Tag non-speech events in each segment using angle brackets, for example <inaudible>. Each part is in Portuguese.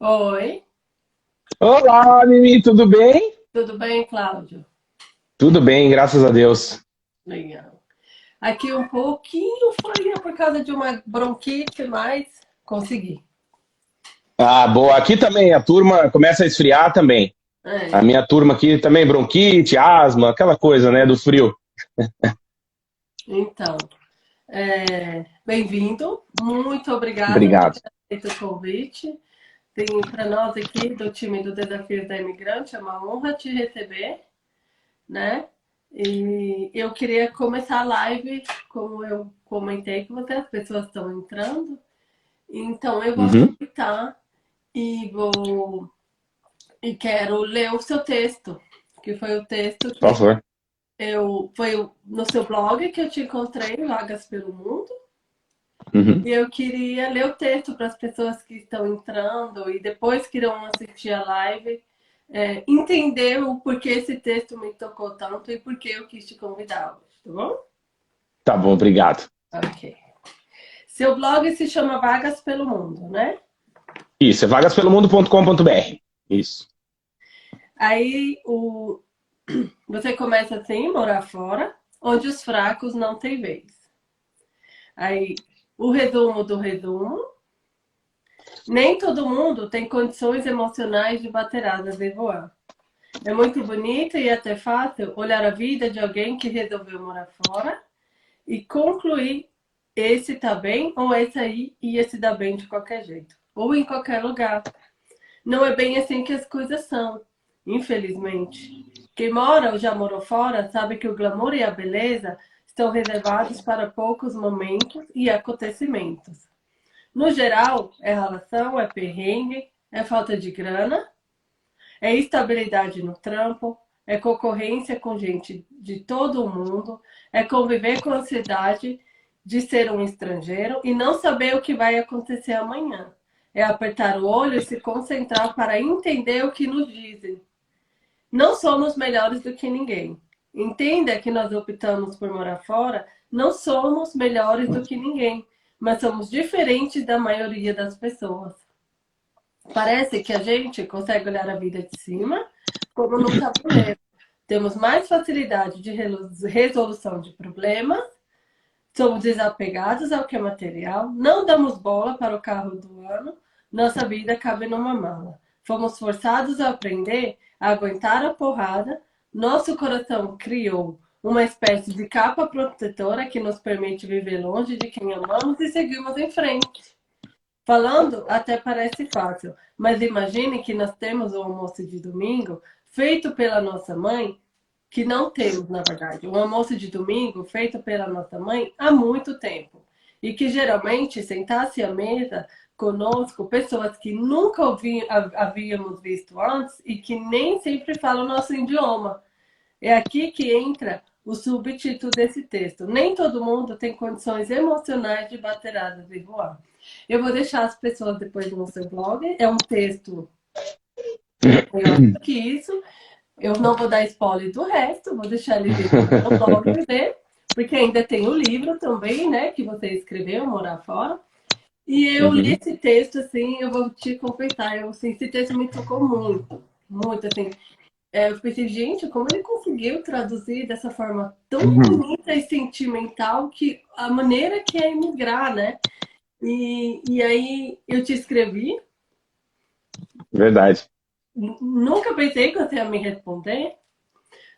Oi. Olá, Mimi, tudo bem? Tudo bem, Cláudio? Tudo bem, graças a Deus. Legal. Aqui um pouquinho foi por causa de uma bronquite, mas consegui. Ah, boa. Aqui também a turma começa a esfriar também. É. A minha turma aqui também, bronquite, asma, aquela coisa, né, do frio. Então, é, bem-vindo. Muito obrigada Obrigado. por ter feito o convite. Para nós aqui do time do Desafios da Imigrante, é uma honra te receber, né? E eu queria começar a live, como eu comentei com você, as pessoas estão entrando. Então eu vou Uhum. aproveitar e vou e quero ler o seu texto, que foi o texto que Por favor. eu foi no seu blog que eu te encontrei, Vagas pelo Mundo. Uhum. E eu queria ler o texto para as pessoas que estão entrando e depois que irão assistir a live, é, entender o porquê esse texto me tocou tanto e por que eu quis te convidar hoje, tá bom? Tá bom, obrigado. Ok. Seu blog se chama Vagas pelo Mundo, né? Isso, é vagaspelomundo.com.br. Isso. Aí o... <clears throat> você começa assim, morar fora, onde os fracos não têm vez. Aí o resumo do resumo. Nem todo mundo tem condições emocionais de bater asas e voar. É muito bonito e até fácil olhar a vida de alguém que resolveu morar fora e concluir esse tá bem ou esse aí ia se dar bem de qualquer jeito. Ou em qualquer lugar. Não é bem assim que as coisas são, infelizmente. Quem mora ou já morou fora sabe que o glamour e a beleza estão reservados para poucos momentos e acontecimentos. No geral, é relação, é perrengue, é falta de grana, é instabilidade no trampo, é concorrência com gente de todo o mundo, é conviver com a ansiedade de ser um estrangeiro e não saber o que vai acontecer amanhã. É apertar o olho e se concentrar para entender o que nos dizem. Não somos melhores do que ninguém. Entenda que nós optamos por morar fora, não somos melhores do que ninguém, mas somos diferentes da maioria das pessoas. Parece que a gente consegue olhar a vida de cima como num tabuleiro. Temos mais facilidade de resolução de problemas, somos desapegados ao que é material, não damos bola para o carro do ano, nossa vida cabe numa mala. Fomos forçados a aprender a aguentar a porrada, nosso coração criou uma espécie de capa protetora que nos permite viver longe de quem amamos e seguirmos em frente. Falando até parece fácil, mas imagine que nós temos o almoço de domingo feito pela nossa mãe, que não temos, na verdade, um almoço de domingo feito pela nossa mãe há muito tempo. E que geralmente sentasse à mesa conosco pessoas que nunca ouvi, havíamos visto antes e que nem sempre falam nosso idioma. É aqui que entra o subtítulo desse texto. Nem todo mundo tem condições emocionais de bater asas e voar. Eu vou deixar as pessoas depois no seu blog. É um texto que isso. Eu não vou dar spoiler do resto, vou deixar ele no blog ver, porque ainda tem o livro também, né, que você escreveu, Morar Fora. E eu uhum. li esse texto, assim, eu vou te confessar, eu, assim, esse texto me tocou muito, muito, assim. É, eu pensei, gente, como ele conseguiu traduzir dessa forma tão uhum. bonita e sentimental que a maneira que é emigrar, né? E, e aí eu te escrevi. Verdade. Nunca pensei que você ia me responder.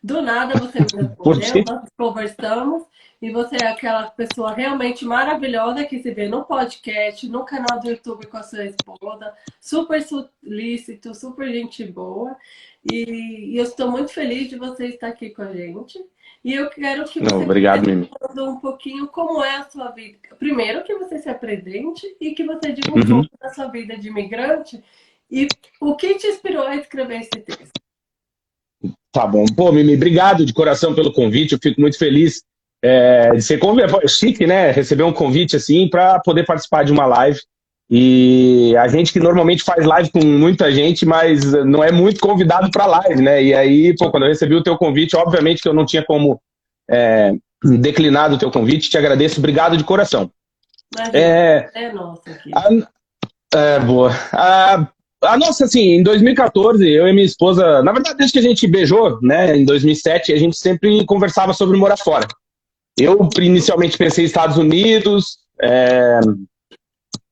Do nada você <laughs> me respondeu, nós conversamos e você é aquela pessoa realmente maravilhosa que se vê no podcast, no canal do YouTube com a sua esposa, super solícito, super gente boa. E, e eu estou muito feliz de você estar aqui com a gente. E eu quero que você Não, obrigado, Mimi. um pouquinho como é a sua vida. Primeiro que você se apresente e que você diga um Uhum. pouco da sua vida de imigrante e o que te inspirou a escrever esse texto. Tá bom. Pô, Mimi, obrigado de coração pelo convite. Eu fico muito feliz é, de ser convidado. Chique, né? Receber um convite assim para poder participar de uma live. E a gente que normalmente faz live com muita gente, mas não é muito convidado para live, né? E aí, pô, quando eu recebi o teu convite, obviamente que eu não tinha como é, declinar o teu convite. Te agradeço. Obrigado de coração. É, é nossa aqui. a- é, boa. A- a nossa, assim, em 2014, eu e minha esposa, na verdade, desde que a gente beijou, né, em 2007, a gente sempre conversava sobre morar fora. Eu inicialmente pensei em Estados Unidos, é,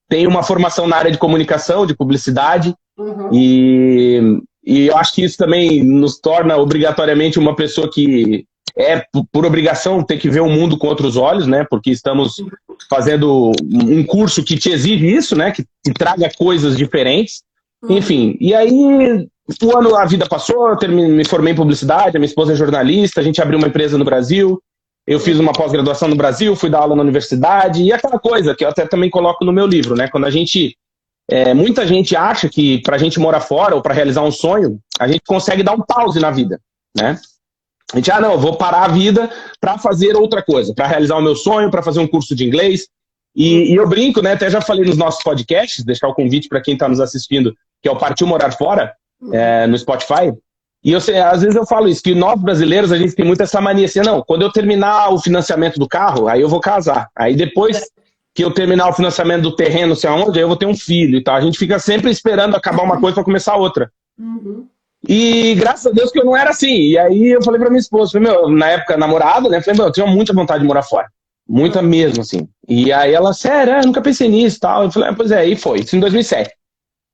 tenho uma formação na área de comunicação, de publicidade, uhum. e, e eu acho que isso também nos torna obrigatoriamente uma pessoa que é, por obrigação, ter que ver o mundo com outros olhos, né? Porque estamos fazendo um curso que te exige isso, né? Que, que traga coisas diferentes. Uhum. Enfim, e aí o ano a vida passou, eu me formei em publicidade, a minha esposa é jornalista, a gente abriu uma empresa no Brasil, eu fiz uma pós-graduação no Brasil, fui dar aula na universidade, e aquela coisa que eu até também coloco no meu livro, né? Quando a gente. É, muita gente acha que para a gente morar fora ou para realizar um sonho, a gente consegue dar um pause na vida, né? A gente, ah, não, vou parar a vida para fazer outra coisa, para realizar o meu sonho, para fazer um curso de inglês. E, e, eu brinco, né? Até já falei nos nossos podcasts, deixar o convite para quem está nos assistindo, que é o Partiu Morar Fora, é, no Spotify. E eu sei, às vezes eu falo isso, que nós brasileiros, a gente tem muito essa mania assim, não, quando eu terminar o financiamento do carro, aí eu vou casar. Aí depois que eu terminar o financiamento do terreno, sei aonde, aí eu vou ter um filho e tal. A gente fica sempre esperando acabar uma coisa para começar outra. Uhum. E graças a Deus que eu não era assim. E aí eu falei pra minha esposa, falei, meu, na época namorada, né? Falei, meu, eu tinha muita vontade de morar fora. Muita mesmo, assim. E aí ela, sério, eu nunca pensei nisso tal. Eu falei, ah, pois é, aí foi. Isso em 2007.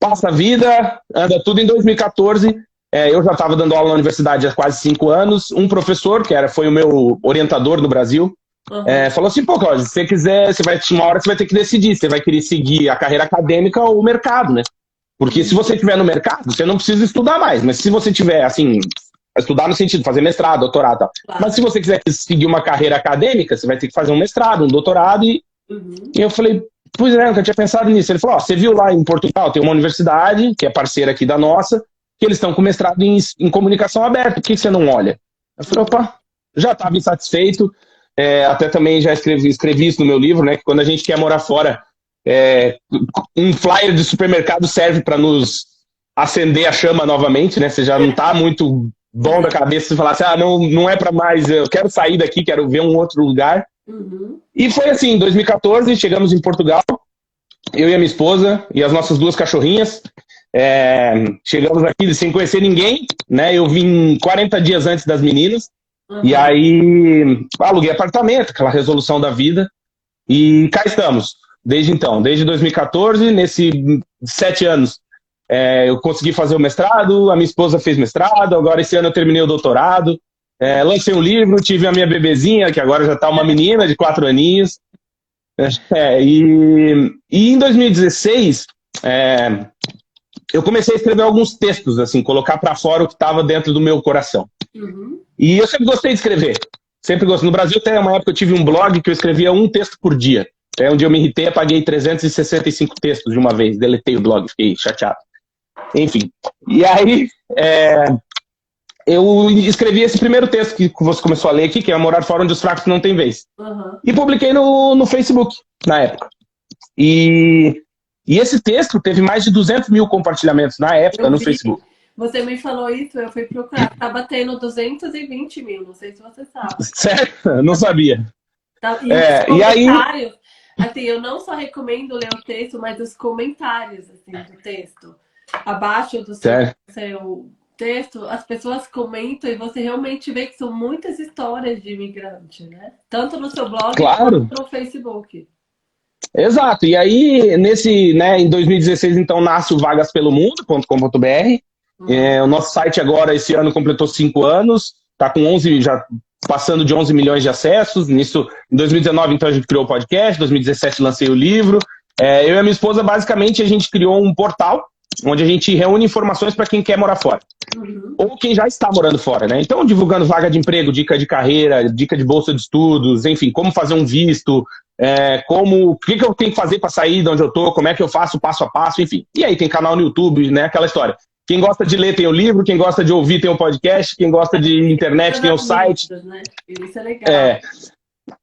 Passa a vida, anda tudo em 2014. É, eu já estava dando aula na universidade há quase cinco anos. Um professor, que era, foi o meu orientador no Brasil, uhum. é, falou assim: pô, Cláudio, se você quiser, você vai, uma hora você vai ter que decidir. Você vai querer seguir a carreira acadêmica ou o mercado, né? Porque se você estiver no mercado, você não precisa estudar mais. Mas se você tiver, assim, estudar no sentido de fazer mestrado, doutorado tal. Claro. Mas se você quiser seguir uma carreira acadêmica, você vai ter que fazer um mestrado, um doutorado. E, uhum. e eu falei, pois é, nunca tinha pensado nisso. Ele falou, ó, você viu lá em Portugal, tem uma universidade, que é parceira aqui da nossa, que eles estão com mestrado em, em comunicação aberta. Por que você não olha? Eu falei, opa, já estava insatisfeito. É, até também já escrevi, escrevi isso no meu livro, né? Que quando a gente quer morar fora, é, um flyer de supermercado serve para nos acender a chama novamente, né? Você já não está muito bom da cabeça de falar assim, ah, não, não é para mais, eu quero sair daqui, quero ver um outro lugar. Uhum. E foi assim, em 2014, chegamos em Portugal, eu e a minha esposa e as nossas duas cachorrinhas. É, chegamos aqui sem conhecer ninguém, né? Eu vim 40 dias antes das meninas. Uhum. E aí aluguei apartamento, aquela resolução da vida. E cá estamos desde então, desde 2014, nesses sete anos. É, eu consegui fazer o mestrado, a minha esposa fez mestrado, agora esse ano eu terminei o doutorado. É, lancei um livro, tive a minha bebezinha, que agora já está uma menina de quatro aninhos. É, e, e, em 2016, é, eu comecei a escrever alguns textos, assim, colocar para fora o que estava dentro do meu coração. Uhum. E eu sempre gostei de escrever. Sempre gostei. No Brasil, até uma época eu tive um blog que eu escrevia um texto por dia. É onde eu me irritei, apaguei 365 textos de uma vez, deletei o blog, fiquei chateado. Enfim. E aí, é, eu escrevi esse primeiro texto que você começou a ler aqui, que é Morar Fora onde os fracos não têm vez. Uhum. E publiquei no, no Facebook, na época. E, e esse texto teve mais de 200 mil compartilhamentos na época eu no vi. Facebook. Você me falou isso, eu fui procurar. Tá batendo 220 mil, não sei se você sabe. <laughs> Certo? Não sabia. Tá, e, é, e aí Assim, eu não só recomendo ler o texto, mas os comentários assim, do texto. Abaixo do seu, seu texto, as pessoas comentam e você realmente vê que são muitas histórias de imigrante, né? Tanto no seu blog claro. quanto no Facebook. Exato. E aí, nesse, né, em 2016, então, nasce o vagaspelomundo.com.br. Uhum. É, o nosso site agora, esse ano, completou cinco anos. Está com 11, já passando de 11 milhões de acessos. Nisso, em 2019, então, a gente criou o podcast, em 2017 lancei o livro. É, eu e a minha esposa, basicamente, a gente criou um portal onde a gente reúne informações para quem quer morar fora. Uhum. Ou quem já está morando fora, né? Então, divulgando vaga de emprego, dica de carreira, dica de bolsa de estudos, enfim, como fazer um visto, é, como, o que, que eu tenho que fazer para sair de onde eu tô, como é que eu faço passo a passo, enfim. E aí tem canal no YouTube, né? Aquela história. Quem gosta de ler tem o livro, quem gosta de ouvir tem o podcast, quem gosta de internet tem o site. Né? Isso é legal. É.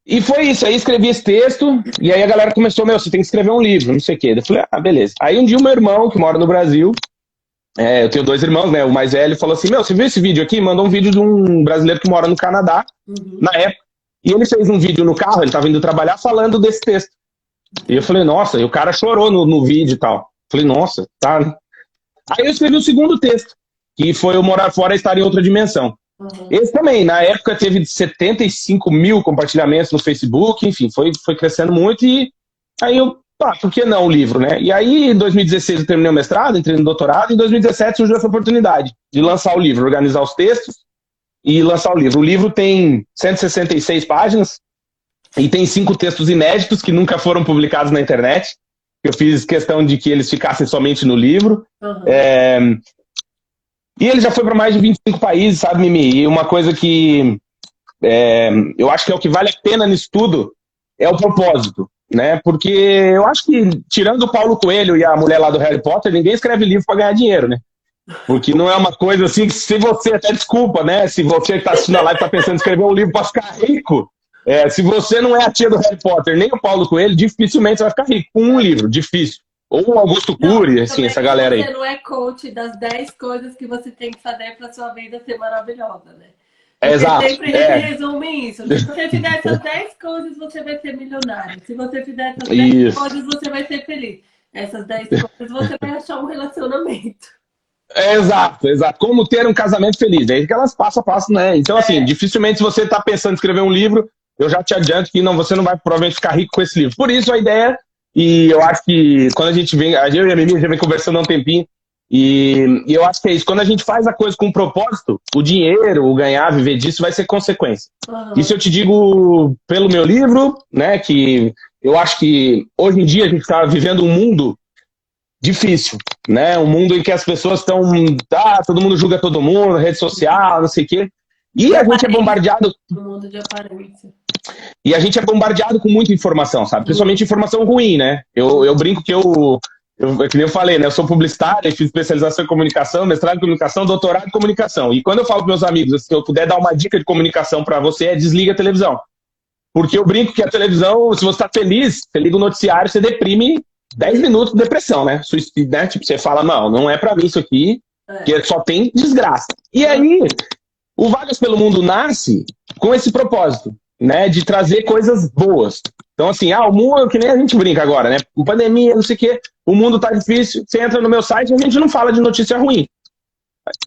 E foi isso, aí escrevi esse texto, e aí a galera começou, meu, você tem que escrever um livro, não sei o quê. Eu falei, ah, beleza. Aí um dia o meu irmão, que mora no Brasil, é, eu tenho dois irmãos, né? O mais velho falou assim: Meu, você viu esse vídeo aqui? Mandou um vídeo de um brasileiro que mora no Canadá, uhum. na época. E ele fez um vídeo no carro, ele estava indo trabalhar falando desse texto. E eu falei, nossa, e o cara chorou no, no vídeo e tal. Falei, nossa, tá. Aí eu escrevi o segundo texto, que foi o Morar Fora Estar em Outra Dimensão. Uhum. Esse também, na época teve 75 mil compartilhamentos no Facebook, enfim, foi, foi crescendo muito e aí eu, ah, por que não o livro, né? E aí em 2016 eu terminei o mestrado, entrei no doutorado, e em 2017 surgiu essa oportunidade de lançar o livro, organizar os textos e lançar o livro. O livro tem 166 páginas e tem cinco textos inéditos que nunca foram publicados na internet. Eu fiz questão de que eles ficassem somente no livro. Uhum. É, e ele já foi para mais de 25 países, sabe, Mimi? E uma coisa que é, eu acho que é o que vale a pena nisso tudo é o propósito, né? Porque eu acho que, tirando o Paulo Coelho e a mulher lá do Harry Potter, ninguém escreve livro para ganhar dinheiro, né? Porque não é uma coisa assim que se você, até desculpa, né? Se você que está assistindo a live está pensando em escrever um livro para ficar rico, é, se você não é a tia do Harry Potter nem o Paulo Coelho, dificilmente você vai ficar rico com um livro, difícil. Ou o Augusto Cury, assim, essa galera aí. Você não é coach das 10 coisas que você tem que fazer para sua vida ser maravilhosa, né? Porque Exato. sempre é. resume isso. Se você fizer essas 10 coisas, você vai ser milionário. Se você fizer essas 10 isso. coisas, você vai ser feliz. Essas 10 coisas, você vai achar um relacionamento. É, exato, exato. Como ter um casamento feliz. É que elas passo a passo, né? Então, assim, é. dificilmente se você está pensando em escrever um livro, eu já te adianto que não, você não vai provavelmente ficar rico com esse livro. Por isso, a ideia e eu acho que quando a gente vem, a eu e a Mimi já vem conversando há um tempinho, e, e, eu acho que é isso. Quando a gente faz a coisa com um propósito, o dinheiro, o ganhar, viver disso, vai ser consequência. Uhum. Isso eu te digo pelo meu livro, né? Que eu acho que hoje em dia a gente está vivendo um mundo difícil, né? Um mundo em que as pessoas estão. Ah, todo mundo julga todo mundo, rede social, não sei o quê. E a gente é bombardeado. Mundo de aparência. E a gente é bombardeado com muita informação, sabe? Principalmente informação ruim, né? Eu, eu brinco que eu, eu, que nem eu falei, né? Eu sou publicitário, fiz especialização em comunicação, mestrado em comunicação, doutorado em comunicação. E quando eu falo para meus amigos, se eu puder dar uma dica de comunicação para você, é desliga a televisão. Porque eu brinco que a televisão, se você está feliz, você liga o noticiário, você deprime 10 minutos de depressão, né? né? Tipo, você fala, não, não é para mim isso aqui, é. porque só tem desgraça. E aí, o Vagas pelo Mundo nasce com esse propósito né, de trazer coisas boas. Então, assim, ah, o mundo, que nem a gente brinca agora, né? Pandemia, não sei o quê, o mundo tá difícil. Você entra no meu site, a gente não fala de notícia ruim.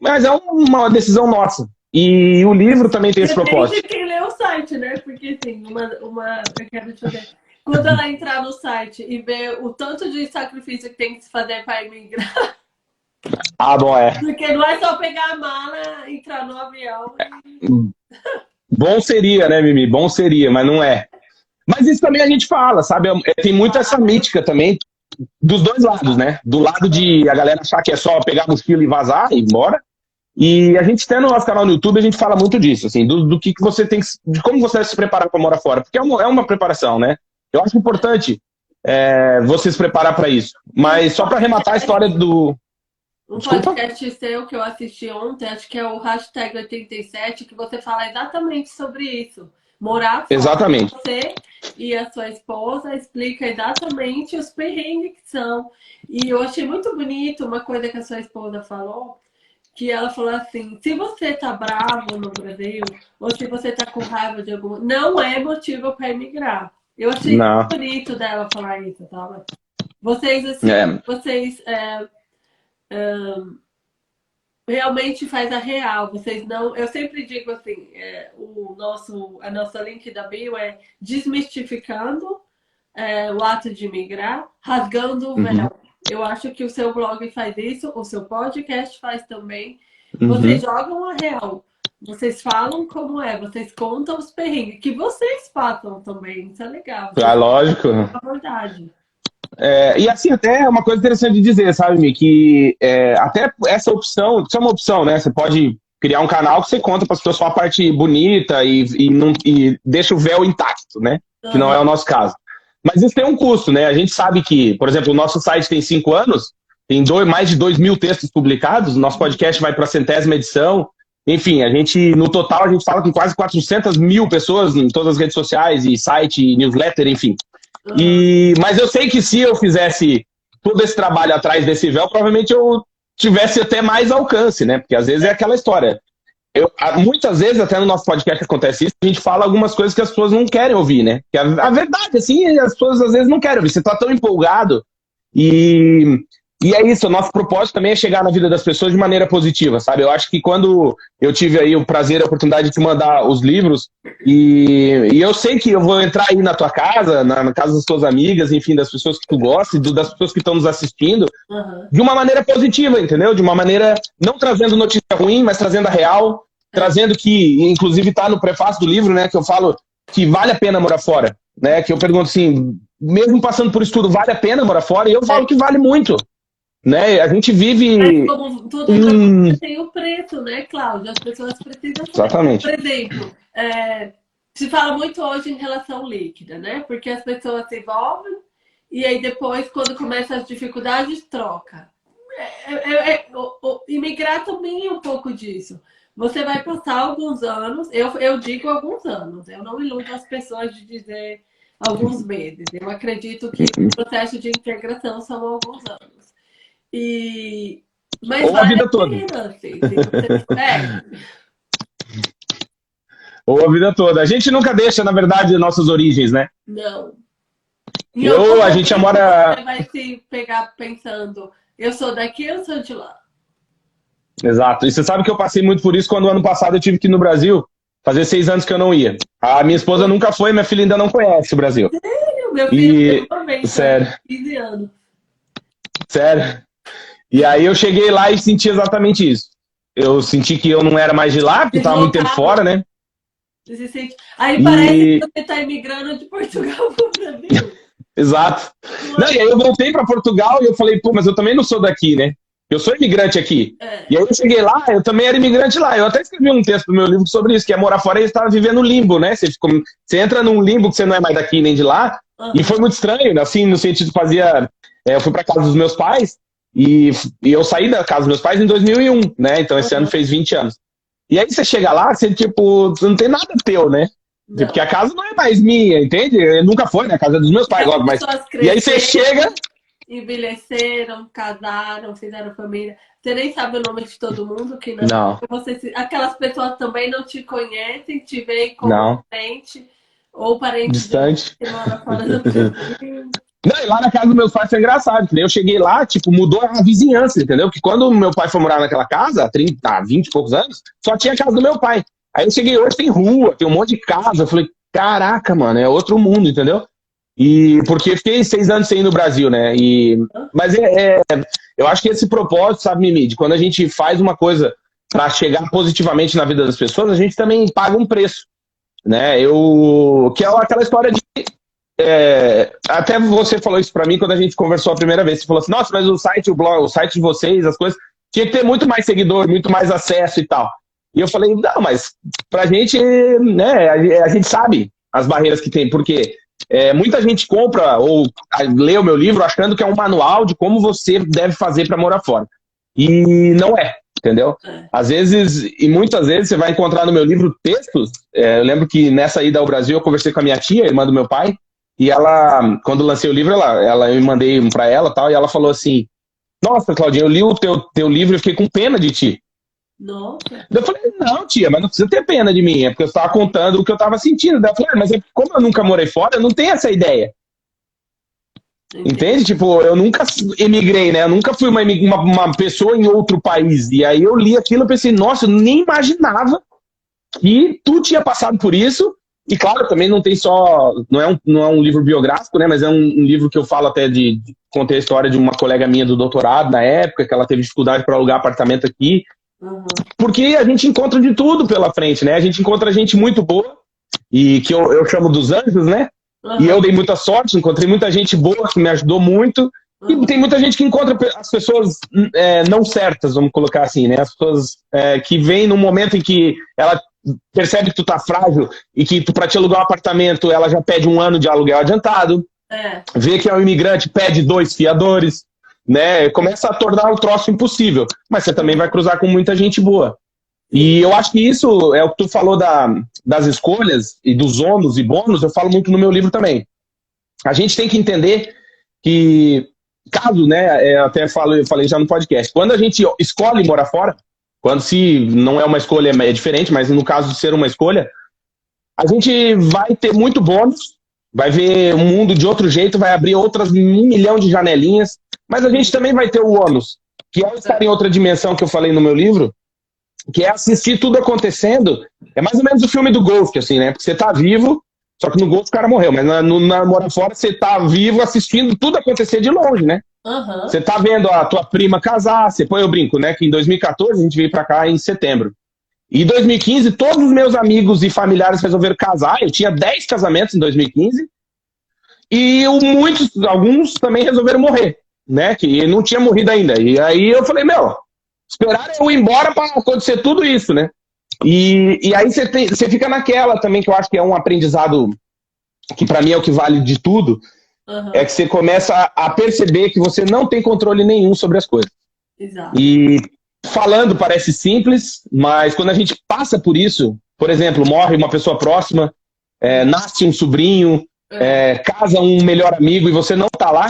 Mas é uma decisão nossa. E o livro também tem esse propósito. Tem quem lê o site, né? Porque, assim, uma, uma, eu quero te fazer. Quando ela entrar no site e ver o tanto de sacrifício que tem que se fazer para emigrar. Ah, bom, é. Porque não é só pegar a mala, entrar no avião. E... Bom seria, né, Mimi? Bom seria, mas não é. Mas isso também a gente fala, sabe? É, tem muito essa mítica também dos dois lados, né? Do lado de a galera achar que é só pegar a mochila e vazar e ir embora. E a gente tem no nosso canal no YouTube, a gente fala muito disso, assim, do, do que, que você tem que, de como você deve se preparar para morar fora, porque é uma, é uma preparação, né? Eu acho importante é, você se preparar para isso. Mas só para arrematar a história do, um Desculpa? podcast seu que eu assisti ontem, acho que é o hashtag 87, que você fala exatamente sobre isso. Morar exatamente. você e a sua esposa explica exatamente os perrengues que são. E eu achei muito bonito uma coisa que a sua esposa falou, que ela falou assim, se você tá bravo no Brasil, ou se você tá com raiva de algum... Não é motivo para emigrar. Eu achei Não. muito bonito dela falar isso, tá? Vocês, assim, é. vocês... É realmente faz a real. Vocês não. Eu sempre digo assim, é, o nosso, a nossa link da bio é desmistificando é, o ato de migrar, rasgando o véu. Uhum. Eu acho que o seu blog faz isso, o seu podcast faz também. Uhum. Vocês jogam a real. Vocês falam como é, vocês contam os perrengues, que vocês passam também. Isso é legal. Ah, lógico. É verdade. É, e assim, até é uma coisa interessante de dizer, sabe, Mi, que é, até essa opção, isso é uma opção, né? Você pode criar um canal que você conta para as pessoas só a parte bonita e, e, não, e deixa o véu intacto, né? Que não é o nosso caso. Mas isso tem um custo, né? A gente sabe que, por exemplo, o nosso site tem cinco anos, tem dois, mais de dois mil textos publicados, nosso podcast vai para a centésima edição. Enfim, a gente, no total, a gente fala com quase 400 mil pessoas em todas as redes sociais e site, newsletter, enfim. E, mas eu sei que se eu fizesse todo esse trabalho atrás desse véu, provavelmente eu tivesse até mais alcance, né? Porque às vezes é aquela história. Eu, muitas vezes, até no nosso podcast acontece isso, a gente fala algumas coisas que as pessoas não querem ouvir, né? Que a, a verdade, assim, as pessoas às vezes não querem ouvir. Você tá tão empolgado e, e é isso, o nosso propósito também é chegar na vida das pessoas de maneira positiva, sabe? Eu acho que quando eu tive aí o prazer e a oportunidade de te mandar os livros, e, e eu sei que eu vou entrar aí na tua casa, na, na casa das tuas amigas, enfim, das pessoas que tu gosta, do, das pessoas que estão nos assistindo, uhum. de uma maneira positiva, entendeu? De uma maneira, não trazendo notícia ruim, mas trazendo a real, trazendo que, inclusive está no prefácio do livro, né, que eu falo que vale a pena morar fora, né? Que eu pergunto assim, mesmo passando por estudo, vale a pena morar fora? E eu falo que vale muito. Né? A gente vive. Mas como tudo hum... tem o preço, né, Cláudia? As pessoas precisam. Exatamente. Por exemplo, é, se fala muito hoje em relação líquida, né? Porque as pessoas se envolvem e aí depois, quando começam as dificuldades, troca. É, é, é, o, o, imigrar também é um pouco disso. Você vai passar alguns anos, eu, eu digo alguns anos, eu não iludo as pessoas de dizer alguns meses. Eu acredito que o processo de integração são alguns anos. E... Mas Ou vale a vida a toda. Pena, assim, <laughs> é. Ou a vida toda. A gente nunca deixa, na verdade, nossas origens, né? Não. E eu, a gente mora. Você vai se pegar pensando, eu sou daqui ou sou de lá? Exato. E você sabe que eu passei muito por isso quando ano passado eu tive que ir no Brasil. Fazer seis anos que eu não ia. A minha esposa nunca foi, minha filha ainda não conhece o Brasil. Sério? Meu filho e... também, Sério. 15 anos. Sério. E aí eu cheguei lá e senti exatamente isso. Eu senti que eu não era mais de lá, porque estava muito tempo fora, né? Aí parece e... que você está imigrando de Portugal <laughs> para o Brasil. <laughs> Exato. Não, e aí eu voltei para Portugal e eu falei, pô, mas eu também não sou daqui, né? Eu sou imigrante aqui. É. E aí eu cheguei lá, eu também era imigrante lá. Eu até escrevi um texto no meu livro sobre isso, que é morar fora e estar vivendo limbo, né? Você, ficou, você entra num limbo que você não é mais daqui nem de lá. Uhum. E foi muito estranho, assim, no sentido que fazia. É, eu fui para casa dos meus pais e, e, eu saí da casa dos meus pais em 2001, né? Então esse uhum. ano fez 20 anos. E aí você chega lá, você, tipo, você não tem nada teu, né? Não. Porque a casa não é mais minha, entende? nunca foi, né? A casa é dos meus pais, logo, mas. E aí você chega envelheceram, casaram, fizeram família. Você nem sabe o nome de todo mundo, que não. não. Você, aquelas pessoas também não te conhecem, te veem como não. parente ou parente distante. Que mora fora do <laughs> Não, e lá na casa dos meus pais foi engraçado, eu cheguei lá, tipo, mudou a vizinhança, entendeu? Porque quando meu pai foi morar naquela casa, há 30, 20 e poucos anos, só tinha a casa do meu pai. Aí eu cheguei hoje, tem rua, tem um monte de casa. Eu falei, caraca, mano, é outro mundo, entendeu? E porque fiquei seis anos sem ir no Brasil, né? E, mas é, é, eu acho que esse propósito, sabe, Mimi, de quando a gente faz uma coisa para chegar positivamente na vida das pessoas, a gente também paga um preço, né? Eu que é aquela história de é, até você falou isso para mim quando a gente conversou a primeira vez. Você falou assim: Nossa, mas o site, o blog, o site de vocês, as coisas tinha que ter muito mais seguidor, muito mais acesso e tal. E eu falei: Não, mas pra gente, né? A, a gente sabe as barreiras que tem, porque é, muita gente compra ou lê o meu livro achando que é um manual de como você deve fazer para morar fora. E não é, entendeu? É. Às vezes, e muitas vezes, você vai encontrar no meu livro textos. É, eu lembro que nessa ida ao Brasil eu conversei com a minha tia, irmã do meu pai, e ela, quando lancei o livro, ela, ela eu mandei um para ela tal, e ela falou assim: Nossa, Claudinha, eu li o teu, teu livro e fiquei com pena de ti. Nossa. Eu falei, não, tia, mas não precisa ter pena de mim, é porque eu estava contando o que eu estava sentindo. Eu falei, ah, mas é como eu nunca morei fora, eu não tenho essa ideia. Entendi. Entende? Tipo, eu nunca emigrei, né? Eu nunca fui uma, uma, uma, pessoa em outro país. E aí eu li aquilo e pensei, nossa, eu nem imaginava que tu tinha passado por isso. E claro, também não tem só. Não é um, não é um livro biográfico, né? Mas é um, um livro que eu falo até de, de. Contei a história de uma colega minha do doutorado na época, que ela teve dificuldade para alugar apartamento aqui. Uhum. Porque a gente encontra de tudo pela frente, né? A gente encontra gente muito boa, e que eu, eu chamo dos anjos, né? Uhum. E eu dei muita sorte, encontrei muita gente boa que me ajudou muito. Uhum. E tem muita gente que encontra as pessoas é, não certas, vamos colocar assim, né? As pessoas é, que vêm num momento em que ela percebe que tu tá frágil e que tu, pra te alugar um apartamento, ela já pede um ano de aluguel adiantado. É. Vê que é um imigrante, pede dois fiadores né? Começa a tornar o troço impossível. Mas você também vai cruzar com muita gente boa. E eu acho que isso é o que tu falou da, das escolhas e dos ônus e bônus, eu falo muito no meu livro também. A gente tem que entender que, caso, né, é, até falo, eu falei já no podcast, quando a gente escolhe morar fora, quando se não é uma escolha, é diferente, mas no caso de ser uma escolha, a gente vai ter muito bônus, vai ver o mundo de outro jeito, vai abrir outras um milhão de janelinhas, Mas a gente também vai ter o ônus, que é estar em outra dimensão que eu falei no meu livro, que é assistir tudo acontecendo. É mais ou menos o filme do Golf, assim, né? Porque você tá vivo, só que no Golf o cara morreu, mas na, no, na Mora Fora você tá vivo assistindo tudo acontecer de longe, né? Uhum. Você tá vendo a tua prima casar, você põe o brinco, né? Que em 2014 a gente veio para cá em setembro. E em 2015, todos os meus amigos e familiares resolveram casar. Eu tinha 10 casamentos em 2015. E muitos, alguns também resolveram morrer, né? Que não tinha morrido ainda. E aí eu falei, meu, esperaram eu ir embora para acontecer tudo isso, né? E, e aí você, você fica naquela também, que eu acho que é um aprendizado que para mim é o que vale de tudo, uhum. é que você começa a, perceber que você não tem controle nenhum sobre as coisas. Exato. E falando parece simples, mas quando a gente passa por isso, por exemplo, morre uma pessoa próxima, é, nasce um sobrinho, é. É, casa um melhor amigo e você não tá lá,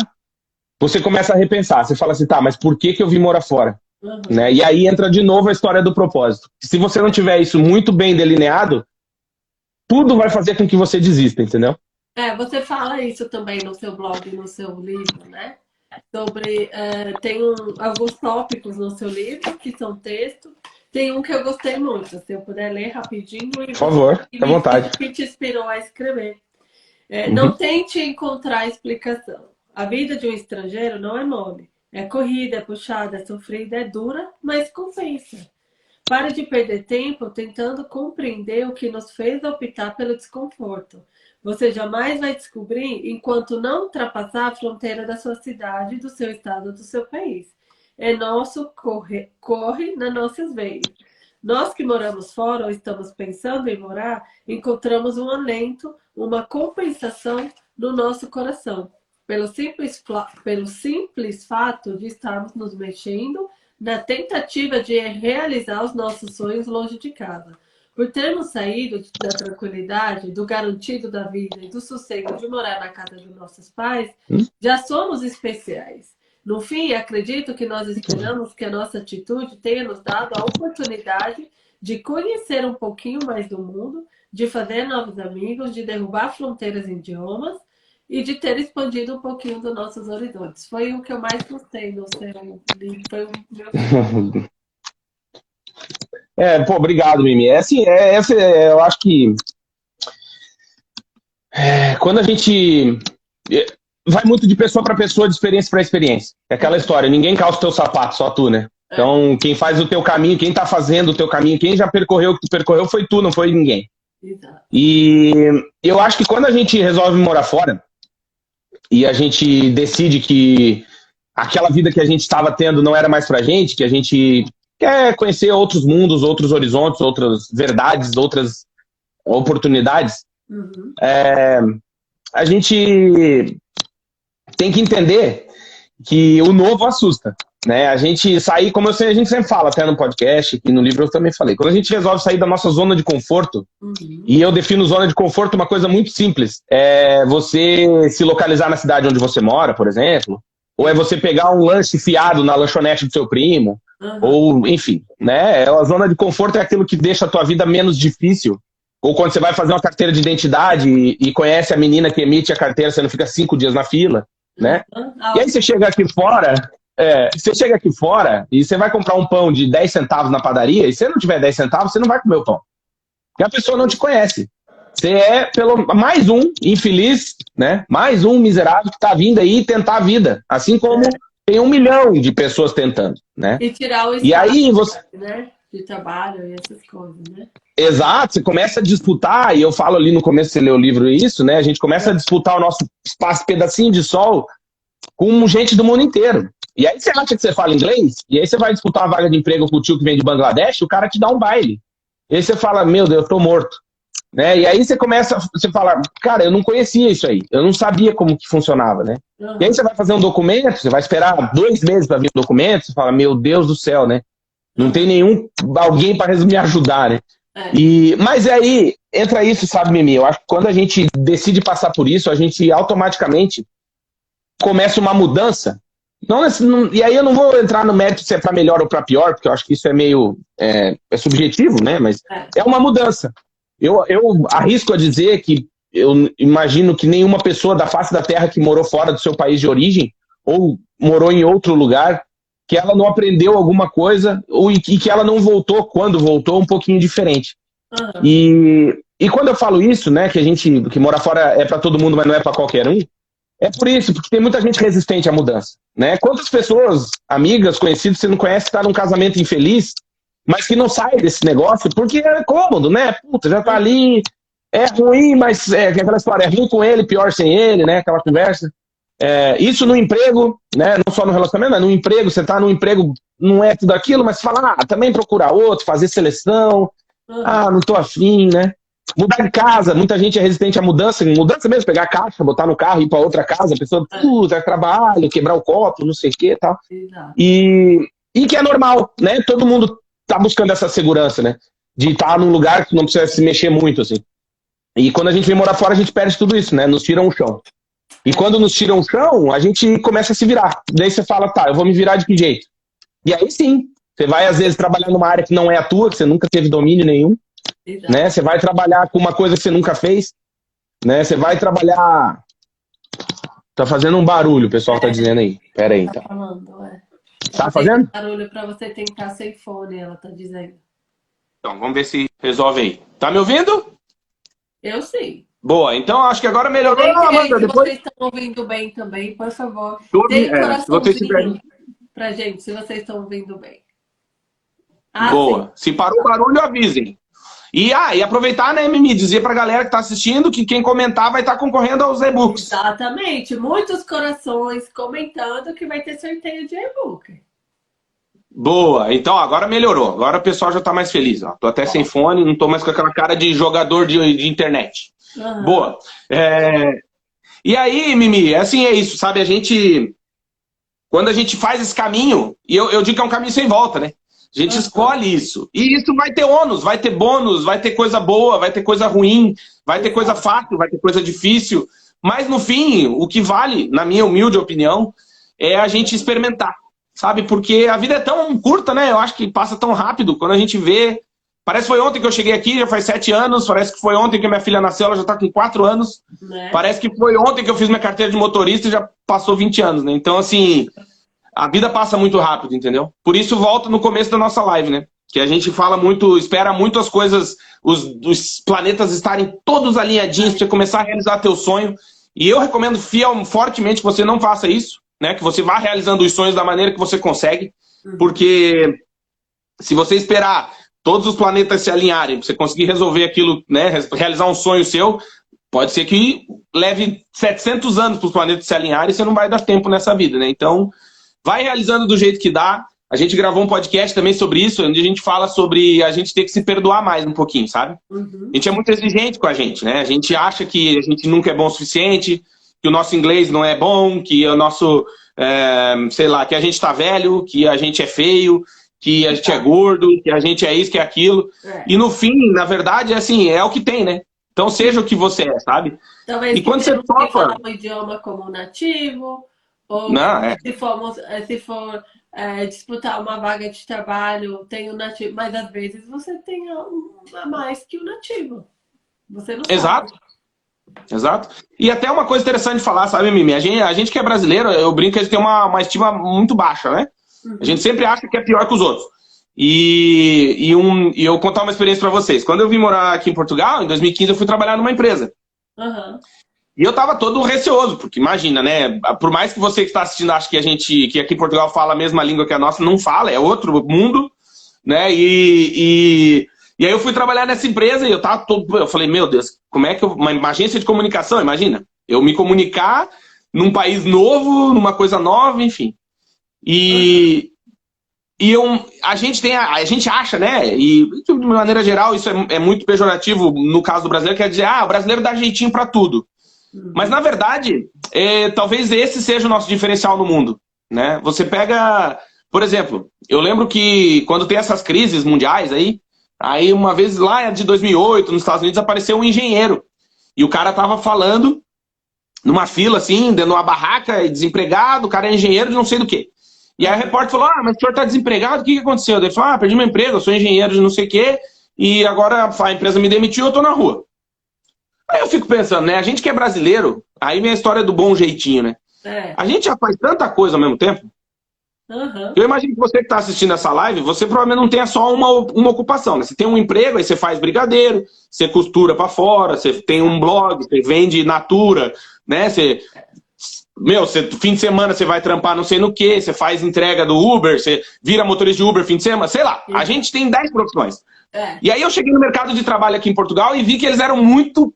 você começa a repensar. Você fala assim, tá, mas por que, que eu vim morar fora? Uhum. Né? E aí entra de novo a história do propósito. Se você não tiver isso muito bem delineado, tudo vai fazer com que você desista, entendeu? É, você fala isso também no seu blog, no seu livro, né? Sobre. Uh, tem um, alguns tópicos no seu livro que são texto. Tem um que eu gostei muito, se eu puder ler rapidinho. Por favor, à vontade. Que te inspirou a escrever. É, uhum. Não tente encontrar explicação. A vida de um estrangeiro não é mole. É corrida, é puxada, é sofrida, é dura, mas compensa. Pare de perder tempo tentando compreender o que nos fez optar pelo desconforto. Você jamais vai descobrir enquanto não ultrapassar a fronteira da sua cidade, do seu estado, do seu país. É nosso, corre, corre nas nossas veias. Nós que moramos fora ou estamos pensando em morar, encontramos um alento, uma compensação no nosso coração, pelo simples, pelo simples fato de estarmos nos mexendo na tentativa de realizar os nossos sonhos longe de casa. Por termos saído da tranquilidade, do garantido da vida e do sossego de morar na casa dos nossos pais, hum? já somos especiais. No fim, acredito que nós esperamos que a nossa atitude tenha nos dado a oportunidade de conhecer um pouquinho mais do mundo, de fazer novos amigos, de derrubar fronteiras em idiomas e de ter expandido um pouquinho dos nossos horizontes. Foi o que eu mais gostei no seu livro. Foi o meu... <laughs> É, pô, obrigado, Mimi. É assim, é, é, eu acho que é, quando a gente é, vai muito de pessoa para pessoa, de experiência para experiência. É aquela história, ninguém calça o teu sapato, só tu, né? É. Então, quem faz o teu caminho, quem tá fazendo o teu caminho, quem já percorreu o que tu percorreu foi tu, não foi ninguém. E eu acho que quando a gente resolve morar fora e a gente decide que aquela vida que a gente estava tendo não era mais pra gente, que a gente quer conhecer outros mundos, outros horizontes, outras verdades, outras oportunidades, uhum. é, a gente tem que entender que o novo assusta. Né? A gente sair, como sei, a gente sempre fala, até no podcast e no livro eu também falei, quando a gente resolve sair da nossa zona de conforto, uhum. e eu defino zona de conforto uma coisa muito simples, é você se localizar na cidade onde você mora, por exemplo, ou é você pegar um lanche fiado na lanchonete do seu primo, Uhum. Ou, enfim, né? A zona de conforto é aquilo que deixa a tua vida menos difícil. Ou quando você vai fazer uma carteira de identidade e, e conhece a menina que emite a carteira, você não fica cinco dias na fila, né? Uhum. E aí você chega aqui fora, é, você chega aqui fora e você vai comprar um pão de 10 centavos na padaria, e se você não tiver 10 centavos, você não vai comer o pão. Porque a pessoa não te conhece. Você é pelo mais um infeliz, né? Mais um miserável que está vindo aí tentar a vida. Assim como é tem um milhão de pessoas tentando, né? E tirar o e aí você né? de trabalho e essas coisas, né? Exato, você começa a disputar, e eu falo ali no começo, você lê o livro isso, né? A gente começa é. a disputar o nosso espaço, pedacinho de sol, com gente do mundo inteiro. E aí você acha que você fala inglês, e aí você vai disputar uma vaga de emprego com o tio que vem de Bangladesh, o cara te dá um baile. E aí você fala, meu Deus, eu tô morto. Né? E aí você começa, você fala, cara, eu não conhecia isso aí, eu não sabia como que funcionava, né? Uhum. E aí você vai fazer um documento, você vai esperar dois meses para vir o documento, você fala, meu Deus do céu, né? Não tem nenhum alguém para me ajudar, né? É. E, mas aí entra isso, sabe, Mimi? Eu acho que quando a gente decide passar por isso, a gente automaticamente começa uma mudança. Não, não, e aí eu não vou entrar no mérito se é para melhor ou para pior, porque eu acho que isso é meio é, é subjetivo, né? Mas é. é uma mudança. Eu, eu arrisco a dizer que eu imagino que nenhuma pessoa da face da Terra que morou fora do seu país de origem ou morou em outro lugar, que ela não aprendeu alguma coisa ou, e que ela não voltou, quando voltou, um pouquinho diferente. Uhum. E, e quando eu falo isso, né, que a gente que mora fora é para todo mundo, mas não é para qualquer um, é por isso, porque tem muita gente resistente à mudança. Né? Quantas pessoas, amigas, conhecidas, você não conhece, está num casamento infeliz, mas que não sai desse negócio porque é cômodo, né? Puta, já tá ali, é ruim, mas é aquela história, é ruim com ele, pior sem ele, né? Aquela conversa. É, isso no emprego, né? Não só no relacionamento, mas no emprego, você tá no emprego, não é tudo aquilo, mas fala, ah, também procurar outro, fazer seleção, ah, não tô afim, né? Mudar de casa, muita gente é resistente à mudança, mudança mesmo, pegar a caixa, botar no carro, ir para outra casa, a pessoa, puta, é trabalho, quebrar o copo, não sei o que e tal. E, e que é normal, né? Todo mundo tá buscando essa segurança, né? De estar tá num lugar que não precisa se mexer muito, assim. E quando a gente vem morar fora, a gente perde tudo isso, né? Nos tiram o chão. E quando nos tiram o chão, a gente começa a se virar. Daí você fala, tá, eu vou me virar de que jeito? E aí sim, você vai às vezes trabalhar numa área que não é a tua, que você nunca teve domínio nenhum. Né? Você vai trabalhar com uma coisa que você nunca fez. Né? Você vai trabalhar. Tá fazendo um barulho, o pessoal tá dizendo aí. Pera aí, tá. Tá falando, é. Tá fazendo? Barulho para você tentar sem fone, ela tá dizendo. Então, vamos ver se resolve aí. Tá me ouvindo? Eu sim. Boa, então acho que agora melhorou. Ah, Amanda, se depois... vocês estão ouvindo bem também, por favor. Tudo, Tem um é, coraçãozinho pra gente, se vocês estão ouvindo bem. Ah, Boa. Sim. Se parou o barulho, avisem. E, ah, e aproveitar, né, Mimi, dizer pra galera que tá assistindo que quem comentar vai estar tá concorrendo aos e-books. Exatamente. Muitos corações comentando que vai ter sorteio de e-book. Boa. Então, agora melhorou. Agora o pessoal já tá mais feliz. Ó. Tô até sem fone, não tô mais com aquela cara de jogador de, de internet. Uhum. Boa. É... E aí, Mimi, assim é isso, sabe? A gente. Quando a gente faz esse caminho, e eu, eu digo que é um caminho sem volta, né? A gente escolhe isso. E isso vai ter ônus, vai ter bônus, vai ter coisa boa, vai ter coisa ruim, vai ter coisa fácil, vai ter coisa difícil. Mas no fim, o que vale, na minha humilde opinião, é a gente experimentar. Sabe? Porque a vida é tão curta, né? Eu acho que passa tão rápido. Quando a gente vê. Parece que foi ontem que eu cheguei aqui, já faz sete anos. Parece que foi ontem que minha filha nasceu, ela já está com quatro anos. Né? Parece que foi ontem que eu fiz minha carteira de motorista e já passou 20 anos, né? Então, assim, a vida passa muito rápido, entendeu? Por isso volta no começo da nossa live, né? Que a gente fala muito, espera muito as coisas, os, os planetas estarem todos alinhadinhos para você começar a realizar teu sonho. E eu recomendo fiel, fortemente que você não faça isso, né? Que você vá realizando os sonhos da maneira que você consegue, uhum. porque se você esperar todos os planetas se alinharem para você conseguir resolver aquilo, né? Realizar um sonho seu, pode ser que leve 700 anos para os planetas se alinharem e você não vai dar tempo nessa vida, né? Então Vai realizando do jeito que dá. A gente gravou um podcast também sobre isso, onde a gente fala sobre a gente ter que se perdoar mais um pouquinho, sabe? Uhum. A gente é muito exigente com a gente, né? A gente acha que a gente nunca é bom o suficiente, que o nosso inglês não é bom, que o nosso, é, sei lá, que a gente tá velho, que a gente é feio, que a gente é gordo, que a gente é isso, que é aquilo. É. E no fim, na verdade, é assim, é o que tem, né? Então seja o que você é, sabe? Talvez e quando você topa... um idioma como nativo, ou Não, é. se, for, eh, se for é, disputar uma vaga de trabalho, tem o nativo, mas às vezes você tem a mais que o nativo. Você não Exato. Sabe. Exato. E até uma coisa interessante de falar, sabe, Mimi? A gente, a gente que é brasileiro, eu brinco que a gente tem uma, uma estima muito baixa, né? Uhum. A gente sempre acha que é pior que os outros. E, e, um, e eu contar uma experiência para vocês. Quando eu vim morar aqui em Portugal, em 2015, eu fui trabalhar numa empresa. Uhum. E eu tava todo receoso, porque imagina, né? Por mais que você que está assistindo ache que a gente, que aqui em Portugal fala a mesma língua que a nossa, não fala, é outro mundo, né? E, e, e aí eu fui trabalhar nessa empresa e eu tava todo. Eu falei, meu Deus, como é que eu. Uma, uma agência de comunicação, imagina. Eu me comunicar num país novo, numa coisa nova, enfim. E. E eu, a gente tem, a, a, gente acha, né? E de maneira geral isso é, é muito pejorativo no caso do brasileiro, quer dizer, ah, o brasileiro dá jeitinho para tudo. Mas na verdade, é, talvez esse seja o nosso diferencial no mundo. Né? Você pega, por exemplo, eu lembro que quando tem essas crises mundiais aí, aí uma vez lá de 2008, nos Estados Unidos, apareceu um engenheiro. E o cara tava falando numa fila, assim, dentro de uma barraca, desempregado, o cara é engenheiro de não sei do que. E aí o repórter falou: Ah, mas o senhor tá desempregado, o que, que aconteceu? Ele falou: Ah, perdi meu emprego, eu sou engenheiro de não sei o quê, e agora a empresa me demitiu, eu tô na rua. Aí eu fico pensando, né? A gente que é brasileiro, aí vem a história do bom jeitinho, né? É. A gente já faz tanta coisa ao mesmo tempo. Uhum. Eu imagino que você que está assistindo essa live, você provavelmente não tenha só uma, uma ocupação. Né? Você tem um emprego, aí você faz brigadeiro, você costura para fora, você tem um blog, você vende natura, né? Você, meu, você, fim de semana você vai trampar não sei no que, você faz entrega do Uber, você vira motorista de Uber fim de semana, sei lá. A gente tem 10 profissões. É. E aí eu cheguei no mercado de trabalho aqui em Portugal e vi que eles eram muito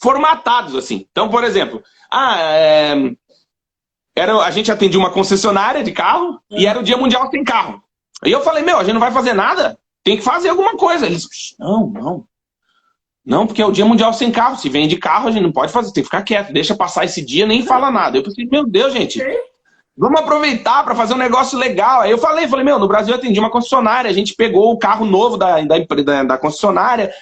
formatados, assim. Então, por exemplo, ah, é, era, a gente atendia uma concessionária de carro uhum. e era o Dia Mundial Sem Carro. E eu falei, meu, a gente não vai fazer nada, tem que fazer alguma coisa. Eles, não, não. Não, porque é o Dia Mundial Sem Carro. Se vende carro, a gente não pode fazer, tem que ficar quieto, deixa passar esse dia, nem fala nada. Eu pensei, meu Deus, gente, vamos aproveitar para fazer um negócio legal. Aí eu falei, falei, meu, no Brasil eu atendi uma concessionária, a gente pegou o carro novo da, da, da, da concessionária,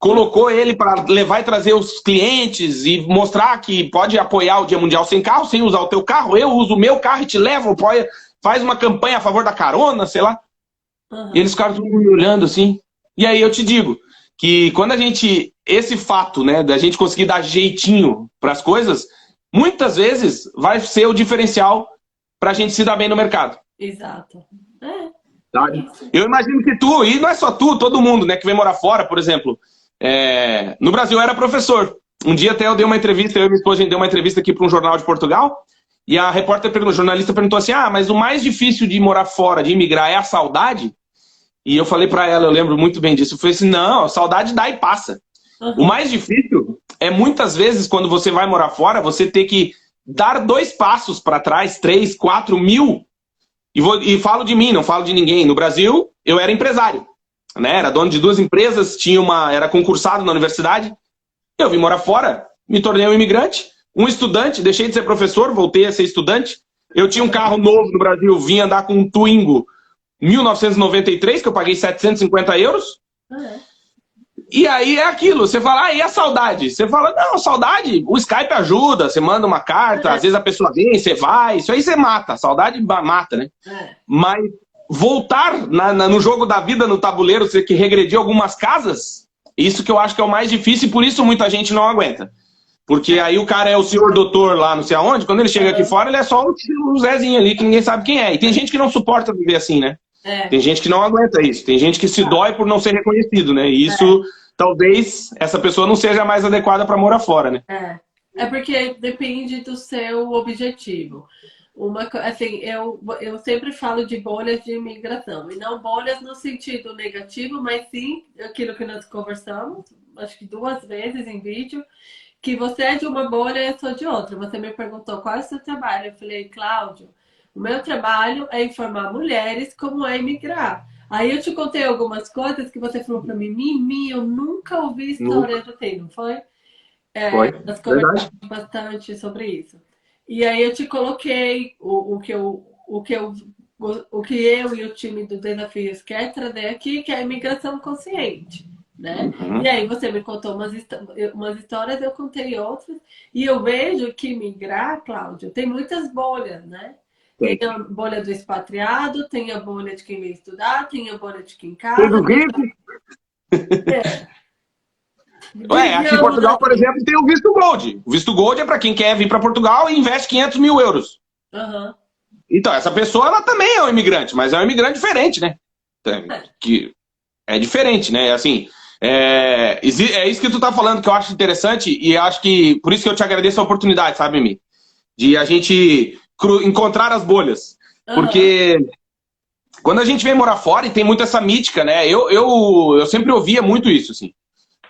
colocou ele para levar e trazer os clientes e mostrar que pode apoiar o Dia Mundial sem carro, sem usar o teu carro. Eu uso o meu carro e te levo, apoia, faz uma campanha a favor da carona, sei lá. Uhum. E eles ficaram tudo me olhando assim. E aí eu te digo que quando a gente. Esse fato, né, da gente conseguir dar jeitinho para as coisas, muitas vezes vai ser o diferencial para a gente se dar bem no mercado. Exato. É. Eu imagino que tu, e não é só tu, todo mundo, né, que vem morar fora, por exemplo, é, no Brasil eu era professor. Um dia até eu dei uma entrevista, eu e minha esposa, a gente deu uma entrevista aqui para um jornal de Portugal, e a repórter perguntou, o jornalista perguntou assim: ah, mas o mais difícil de morar fora, de imigrar, é a saudade? E eu falei para ela, eu lembro muito bem disso, eu falei assim: não, saudade dá e passa. Uhum. O mais difícil é muitas vezes, quando você vai morar fora, você ter que dar dois passos para trás, três, quatro mil. E, vou, e falo de mim, não falo de ninguém. No Brasil, eu era empresário né? Era dono de duas empresas, tinha uma, era concursado na universidade. Eu vim morar fora, me tornei um imigrante, um estudante, deixei de ser professor, voltei a ser estudante. Eu tinha um carro novo no Brasil, vim andar com um Twingo 1993, que eu paguei 750 euros. É. E aí é aquilo, você fala, ah, e a saudade? Você fala, não, saudade, o Skype ajuda, você manda uma carta, é. às vezes a pessoa vem, você vai, isso aí você mata, saudade mata, né? É. Mas voltar na, na, no jogo da vida, no tabuleiro, você que regredir algumas casas, isso que eu acho que é o mais difícil e por isso muita gente não aguenta. Porque aí o cara é o senhor doutor lá, não sei aonde, quando ele chega aqui fora, ele é só o Zezinho ali, que ninguém sabe quem é. E tem gente que não suporta viver assim, né? É. Tem gente que não aguenta isso. Tem gente que se dói por não ser reconhecido, né? E isso, é. talvez, essa pessoa não seja mais adequada para morar fora, né? É. É porque depende do seu objetivo uma assim eu, eu sempre falo de bolhas de imigração e não bolhas no sentido negativo mas sim aquilo que nós conversamos acho que duas vezes em vídeo que você é de uma bolha e eu sou de outra. Você me perguntou qual é o seu trabalho? Eu falei Cláudio o meu trabalho é informar mulheres como é imigrar aí eu te contei algumas coisas que você falou para mim Mimi eu nunca ouvi história do tem não foi? É, foi. nós conversamos bastante sobre isso e aí eu te coloquei o, o que eu o que eu o que eu e o time do Desafios quer trazer aqui, que é a imigração consciente. Né? Uhum. E aí você me contou umas, umas histórias, eu contei outras, e eu vejo que migrar, Cláudio, tem muitas bolhas, né? Tem a bolha do expatriado, tem a bolha de quem vem estudar, tem a bolha de quem casa. Tem do rico. É. <laughs> Ué, aqui em Portugal, por exemplo, tem o visto gold. O visto gold é para quem quer vir para Portugal e investe 500 mil euros. Uhum. Então, essa pessoa, ela também é um imigrante, mas é um imigrante diferente, né? É. Que é diferente, né? Assim, é, é isso que tu tá falando que eu acho interessante e acho que, por isso que eu te agradeço a oportunidade, sabe, Mimi? De a gente encontrar as bolhas. Uhum. Porque quando a gente vem morar fora e tem muito essa mítica, né? Eu, eu, eu sempre ouvia muito isso, assim.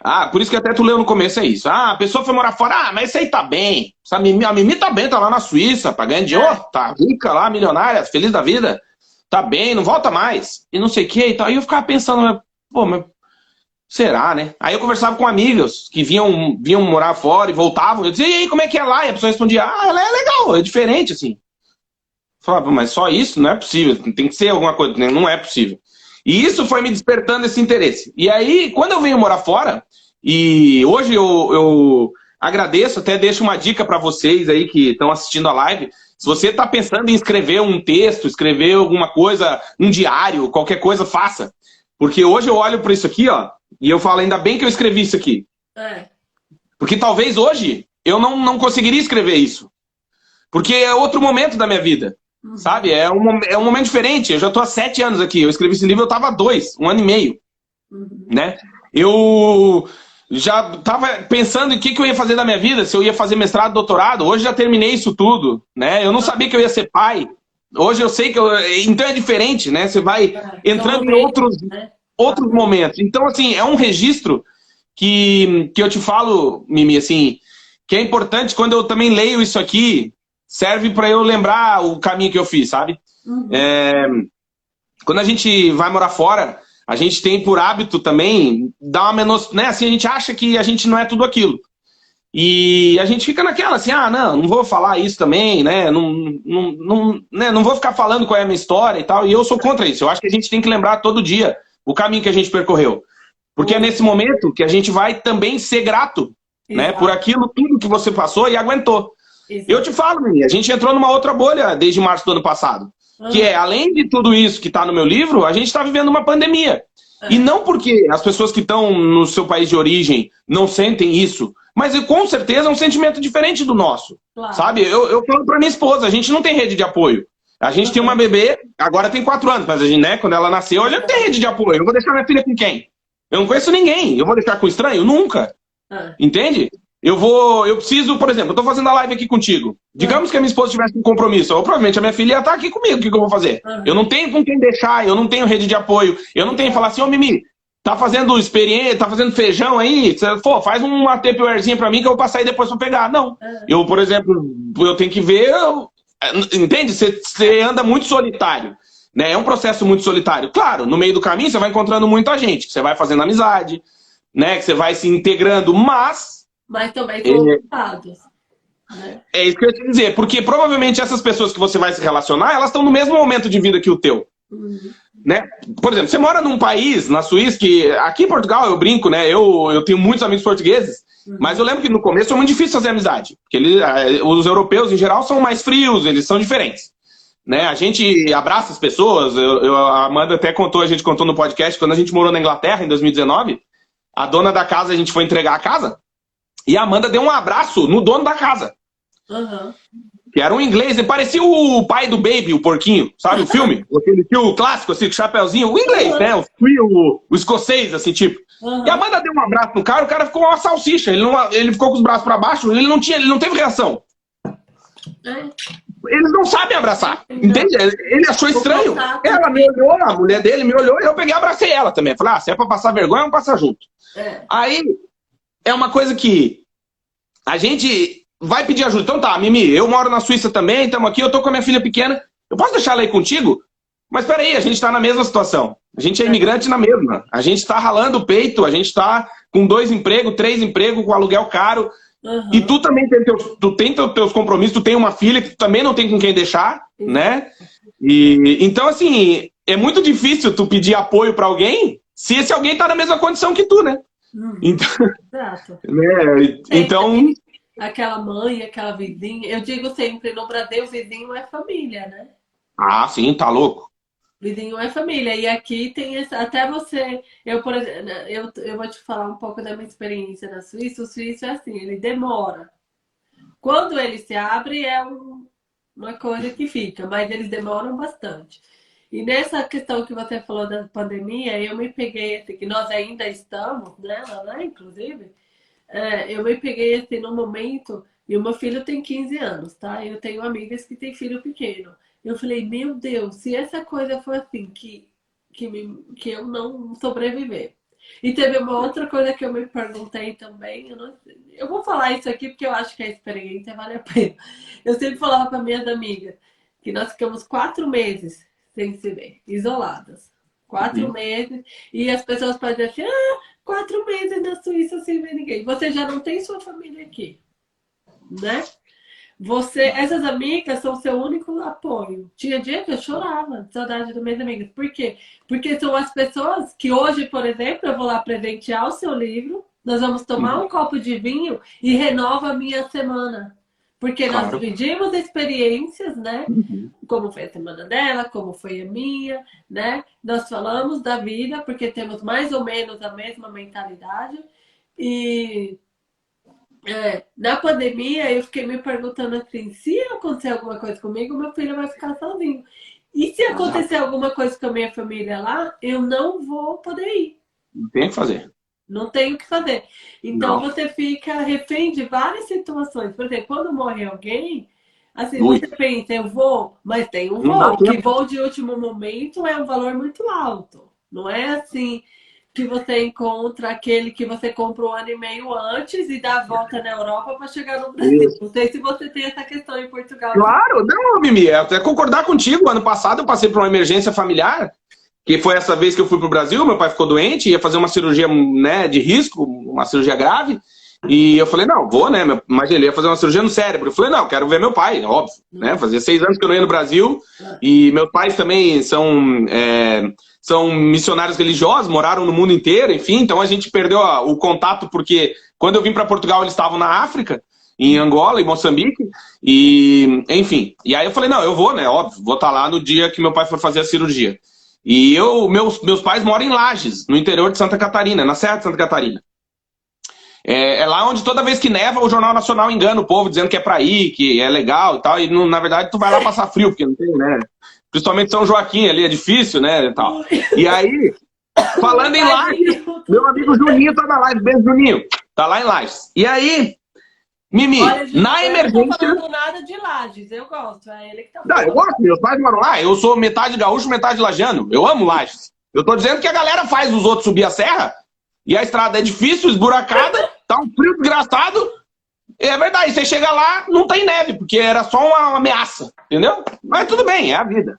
Ah, por isso que até tu leu no começo é isso. Ah, a pessoa foi morar fora, ah, mas esse aí tá bem. A Mimi, a Mimi tá bem, tá lá na Suíça, pagando de é. tá rica lá, milionária, feliz da vida. Tá bem, não volta mais. E não sei o que e tal. Aí eu ficava pensando, pô, mas será, né? Aí eu conversava com amigos que vinham, vinham morar fora e voltavam. Eu dizia, e aí, como é que é lá? E a pessoa respondia, ah, ela é legal, é diferente, assim. Eu falava, mas só isso? Não é possível. Tem que ser alguma coisa, né? não é possível. E isso foi me despertando esse interesse. E aí, quando eu venho morar fora, e hoje eu, eu agradeço, até deixo uma dica para vocês aí que estão assistindo a live. Se você está pensando em escrever um texto, escrever alguma coisa, um diário, qualquer coisa, faça. Porque hoje eu olho para isso aqui, ó, e eu falo, ainda bem que eu escrevi isso aqui. É. Porque talvez hoje eu não, não conseguiria escrever isso. Porque é outro momento da minha vida. Uhum. Sabe? É um, é um momento diferente. Eu já estou há sete anos aqui. Eu escrevi esse livro, eu estava há dois, um ano e meio. Uhum. Né? Eu já estava pensando em que, que eu ia fazer da minha vida, se eu ia fazer mestrado, doutorado. Hoje já terminei isso tudo. Né? Eu não sabia que eu ia ser pai. Hoje eu sei que eu... Então é diferente, né? Você vai é, entrando em outros, né? outros momentos. Então, assim, é um registro que, que eu te falo, Mimi, assim, que é importante quando eu também leio isso aqui, serve para eu lembrar o caminho que eu fiz, sabe? Uhum. É, quando a gente vai morar fora, a gente tem por hábito também dar uma menos, né? Assim, a gente acha que a gente não é tudo aquilo. E a gente fica naquela assim, ah, não, não vou falar isso também, né? Não, não, não, né? não vou ficar falando qual é a minha história e tal. E eu sou contra isso. Eu acho que a gente tem que lembrar todo dia o caminho que a gente percorreu. Porque é nesse momento que a gente vai também ser grato, né? Por aquilo tudo que você passou e aguentou. Exato. Eu te falo, menina, a gente entrou numa outra bolha desde março do ano passado. Uhum. Que é, além de tudo isso que está no meu livro, a gente está vivendo uma pandemia. Uhum. E não porque as pessoas que estão no seu país de origem não sentem isso, mas com certeza é um sentimento diferente do nosso. Claro. Sabe? Eu, eu falo para minha esposa, a gente não tem rede de apoio. A gente uhum. tem uma bebê, agora tem quatro anos, mas a gente, né, quando ela nasceu, a gente não tem rede de apoio. Eu vou deixar minha filha com quem? Eu não conheço ninguém. Eu vou deixar com estranho? Nunca. Entende? Eu vou, eu preciso, por exemplo, eu tô fazendo a live aqui contigo. Digamos que a minha esposa tivesse um compromisso, ou provavelmente a minha filha ia estar aqui comigo, o que, que eu vou fazer? Uhum. Eu não tenho com quem deixar, eu não tenho rede de apoio, eu não tenho que falar assim, ô Mimi, tá fazendo experiência, tá fazendo feijão aí, pô, faz um ATPWarezinho pra mim que eu vou passar aí depois pra pegar. Não. Uhum. Eu, por exemplo, eu tenho que ver, entende? Você, anda muito solitário. Né? É um processo muito solitário. Claro, no meio do caminho você vai encontrando muita gente, você vai fazendo amizade, né? Que você vai se integrando, mas mas também com resultados. Né? É isso que eu ia te dizer, porque provavelmente essas pessoas que você vai se relacionar, elas estão no mesmo momento de vida que o teu. Uhum. Né? Por exemplo, você mora num país, na Suíça, que aqui em Portugal eu brinco, né? Eu, eu tenho muitos amigos portugueses, uhum. mas eu lembro que no começo foi muito difícil fazer amizade. Porque ele, eh, os europeus, em geral, são mais frios, eles são diferentes. Né? A gente abraça as pessoas. Eu, eu, a Amanda até contou, a gente contou no podcast, quando a gente morou na Inglaterra em 2019, a dona da casa, a gente foi entregar a casa. E a Amanda deu um abraço no dono da casa. Uhum. Que era um inglês, ele parecia o pai do Baby, o porquinho, sabe? O <laughs> filme? Aquele tio clássico, assim, com o chapéuzinho. O inglês, uhum. né? O, o, o, escocês, assim, tipo. Uhum. E a Amanda deu um abraço no cara, o cara ficou uma salsicha. Ele, não, ele ficou com os braços para baixo, ele não, tinha, ele não teve reação. É. Eles não sabem abraçar, entende? Ele achou estranho. Ela me olhou, a mulher dele me olhou, e eu peguei e abracei ela também. Falei, ah, se é pra passar vergonha, vamos passar junto. É. Aí, é uma coisa que a gente vai pedir ajuda. Então tá, Mimi, eu moro na Suíça também, estamos aqui, eu tô com a minha filha pequena. Eu posso deixar ela aí contigo? Mas peraí, a gente está na mesma situação. A gente é imigrante na mesma. A gente está ralando o peito, a gente está com dois empregos, três empregos, com aluguel caro. Uhum. E tu também tem teus, tu tem teus compromissos, tu tem uma filha que tu também não tem com quem deixar, uhum. né? E, então, assim, é muito difícil tu pedir apoio para alguém se esse alguém está na mesma condição que tu, né? Uhum. Então, Exato. <laughs> Né? então aquela mãe, aquela vizinha. Eu digo sempre, no Brasil, vizinho é família, né? Ah, sim, tá louco. Vizinho é família. E aqui tem esse, até você. Eu, por exemplo, eu, eu vou te falar um pouco da minha experiência na Suíça. O suíço é assim, ele demora. Quando ele se abre, é um, uma coisa que fica, mas eles demoram bastante. E nessa questão que você falou da pandemia, eu me peguei, assim, que nós ainda estamos nela, né, inclusive, é, eu me peguei, assim, no momento, e o meu filho tem 15 anos, tá? Eu tenho amigas que têm filho pequeno. Eu falei, meu Deus, se essa coisa for assim, que, que, me, que eu não sobreviver. E teve uma outra coisa que eu me perguntei também, eu, não, eu vou falar isso aqui porque eu acho que a experiência vale a pena. Eu sempre falava para minhas amigas que nós ficamos quatro meses sem se ver, isoladas. Quatro uhum. meses. E as pessoas podem dizer assim, ah, quatro meses na Suíça sem ver ninguém. Você já não tem sua família aqui, né? Você, essas amigas são seu único apoio. Tinha dia que eu chorava de saudade das minhas amigas. Por quê? Porque são as pessoas que hoje, por exemplo, eu vou lá presentear o seu livro, nós vamos tomar uhum. um copo de vinho e renova a minha semana. Porque claro. nós dividimos experiências, né? Uhum. Como foi a semana dela, como foi a minha, né? Nós falamos da vida, porque temos mais ou menos a mesma mentalidade. E, É, na pandemia, eu fiquei me perguntando assim: se acontecer alguma coisa comigo, meu filho vai ficar sozinho. E se acontecer Exato. alguma coisa com a minha família lá, eu não vou poder ir. Não tem o que fazer. Não tem o que fazer. Então não. você fica refém de várias situações. Por exemplo, quando morre alguém, assim, Ui. você pensa, eu vou, mas tem um voo, que voo de último momento é um valor muito alto. Não é assim, que você encontra aquele que você compra um ano e meio antes e dá a volta na Europa para chegar no Brasil. Isso. Não sei se você tem essa questão em Portugal. Claro, não, Mimi, é até concordar contigo. Ano passado eu passei por uma emergência familiar, que foi essa vez que eu fui para o Brasil, meu pai ficou doente, ia fazer uma cirurgia né, de risco, uma cirurgia grave. E eu falei, não, vou, né? Mas ele ia fazer uma cirurgia no cérebro. Eu falei, não, quero ver meu pai, óbvio. Né? Fazia seis anos que eu não ia no Brasil. E meus pais também são, é, são missionários religiosos, moraram no mundo inteiro, enfim. Então a gente perdeu o contato porque quando eu vim para Portugal eles estavam na África, em Angola, em Moçambique. E, enfim. E aí eu falei, não, eu vou, né? Óbvio, vou estar tá lá no dia que meu pai for fazer a cirurgia. E eu, meus, meus pais moram em Lages, no interior de Santa Catarina, na Serra de Santa Catarina. É, é, lá onde toda vez que neva, o Jornal Nacional engana o povo, dizendo que é pra ir, que é legal e tal. E na verdade tu vai lá passar frio, porque não tem, né? Principalmente São Joaquim ali, é difícil, né? E, tal. e aí, falando em live, meu amigo Juninho tá na live. Beijo, Juninho. Tá lá em live. E aí, Mimi, Olha, na emergência. Eu não nada de Lages, eu gosto. É ele que tá. Não, eu gosto, meus pais moram lá. Eu sou metade gaúcho, metade lajano. Eu amo Lages. Eu tô dizendo que a galera faz os outros subir a serra e a estrada é difícil, esburacada, <laughs> tá um frio desgraçado. É verdade, você chega lá, não tem neve, porque era só uma ameaça, entendeu? Mas tudo bem, é a vida.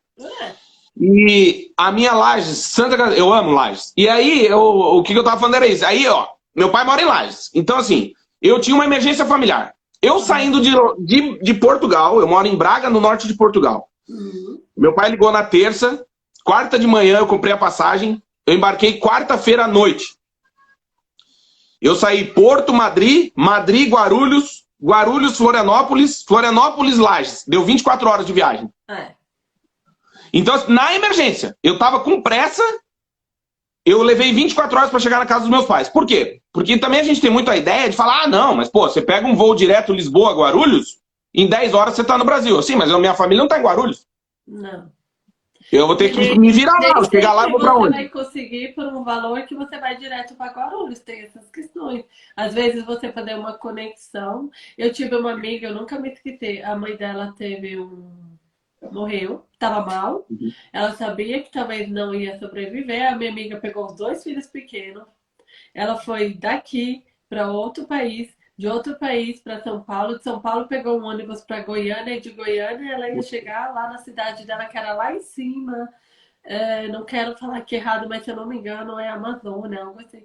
E a minha Lages, Santa Catarina, eu amo Lages. E aí, eu, o que eu tava falando era isso. Aí, ó, meu pai mora em Lages. Então, assim, eu tinha uma emergência familiar. Eu saindo de, de, de Portugal, eu moro em Braga, no norte de Portugal. Uhum. Meu pai ligou na terça, quarta de manhã eu comprei a passagem, eu embarquei quarta-feira à noite. Eu saí Porto, Madrid, Madrid, Guarulhos, Guarulhos, Florianópolis, Florianópolis, Lages. Deu 24 horas de viagem. É. Então, na emergência, eu tava com pressa, eu levei 24 horas para chegar na casa dos meus pais. Por quê? Porque também a gente tem muito a ideia de falar, ah, não, mas pô, você pega um voo direto Lisboa-Guarulhos, em 10 horas você tá no Brasil. Sim, mas a minha família não tá em Guarulhos. Não. Eu vou ter que me virar lá, chegar lá e vou pra onde? Você vai conseguir por um valor que você vai direto para Guarulhos, tem essas questões. Às vezes você fazer uma conexão. Eu tive uma amiga, eu nunca me esqueci, a mãe dela teve um. Morreu, estava mal. Uhum. Ela sabia que talvez não ia sobreviver. A minha amiga pegou os dois filhos pequenos. Ela foi daqui para outro país de outro país para São Paulo. De São Paulo pegou um ônibus para Goiânia e de Goiânia ela ia chegar lá na cidade dela, que era lá em cima. É, não quero falar que é errado, mas se eu não me engano é Amazônia, algo assim.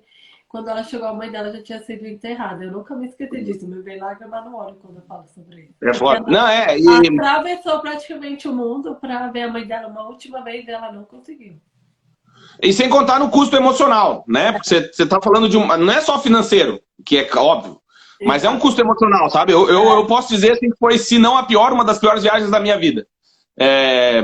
Quando ela chegou, a mãe dela já tinha sido enterrada. Eu nunca me esqueci disso. Me veio lágrima no olho quando eu falo sobre isso. É foda. Não, é. E... Atravessou praticamente o mundo para ver a mãe dela uma última vez e ela não conseguiu. E sem contar no custo emocional, né? Porque você está falando de um. Não é só financeiro, que é óbvio. Mas é um custo emocional, sabe? Eu, eu, eu, posso dizer assim, que foi, se não a pior, uma das piores viagens da minha vida. É...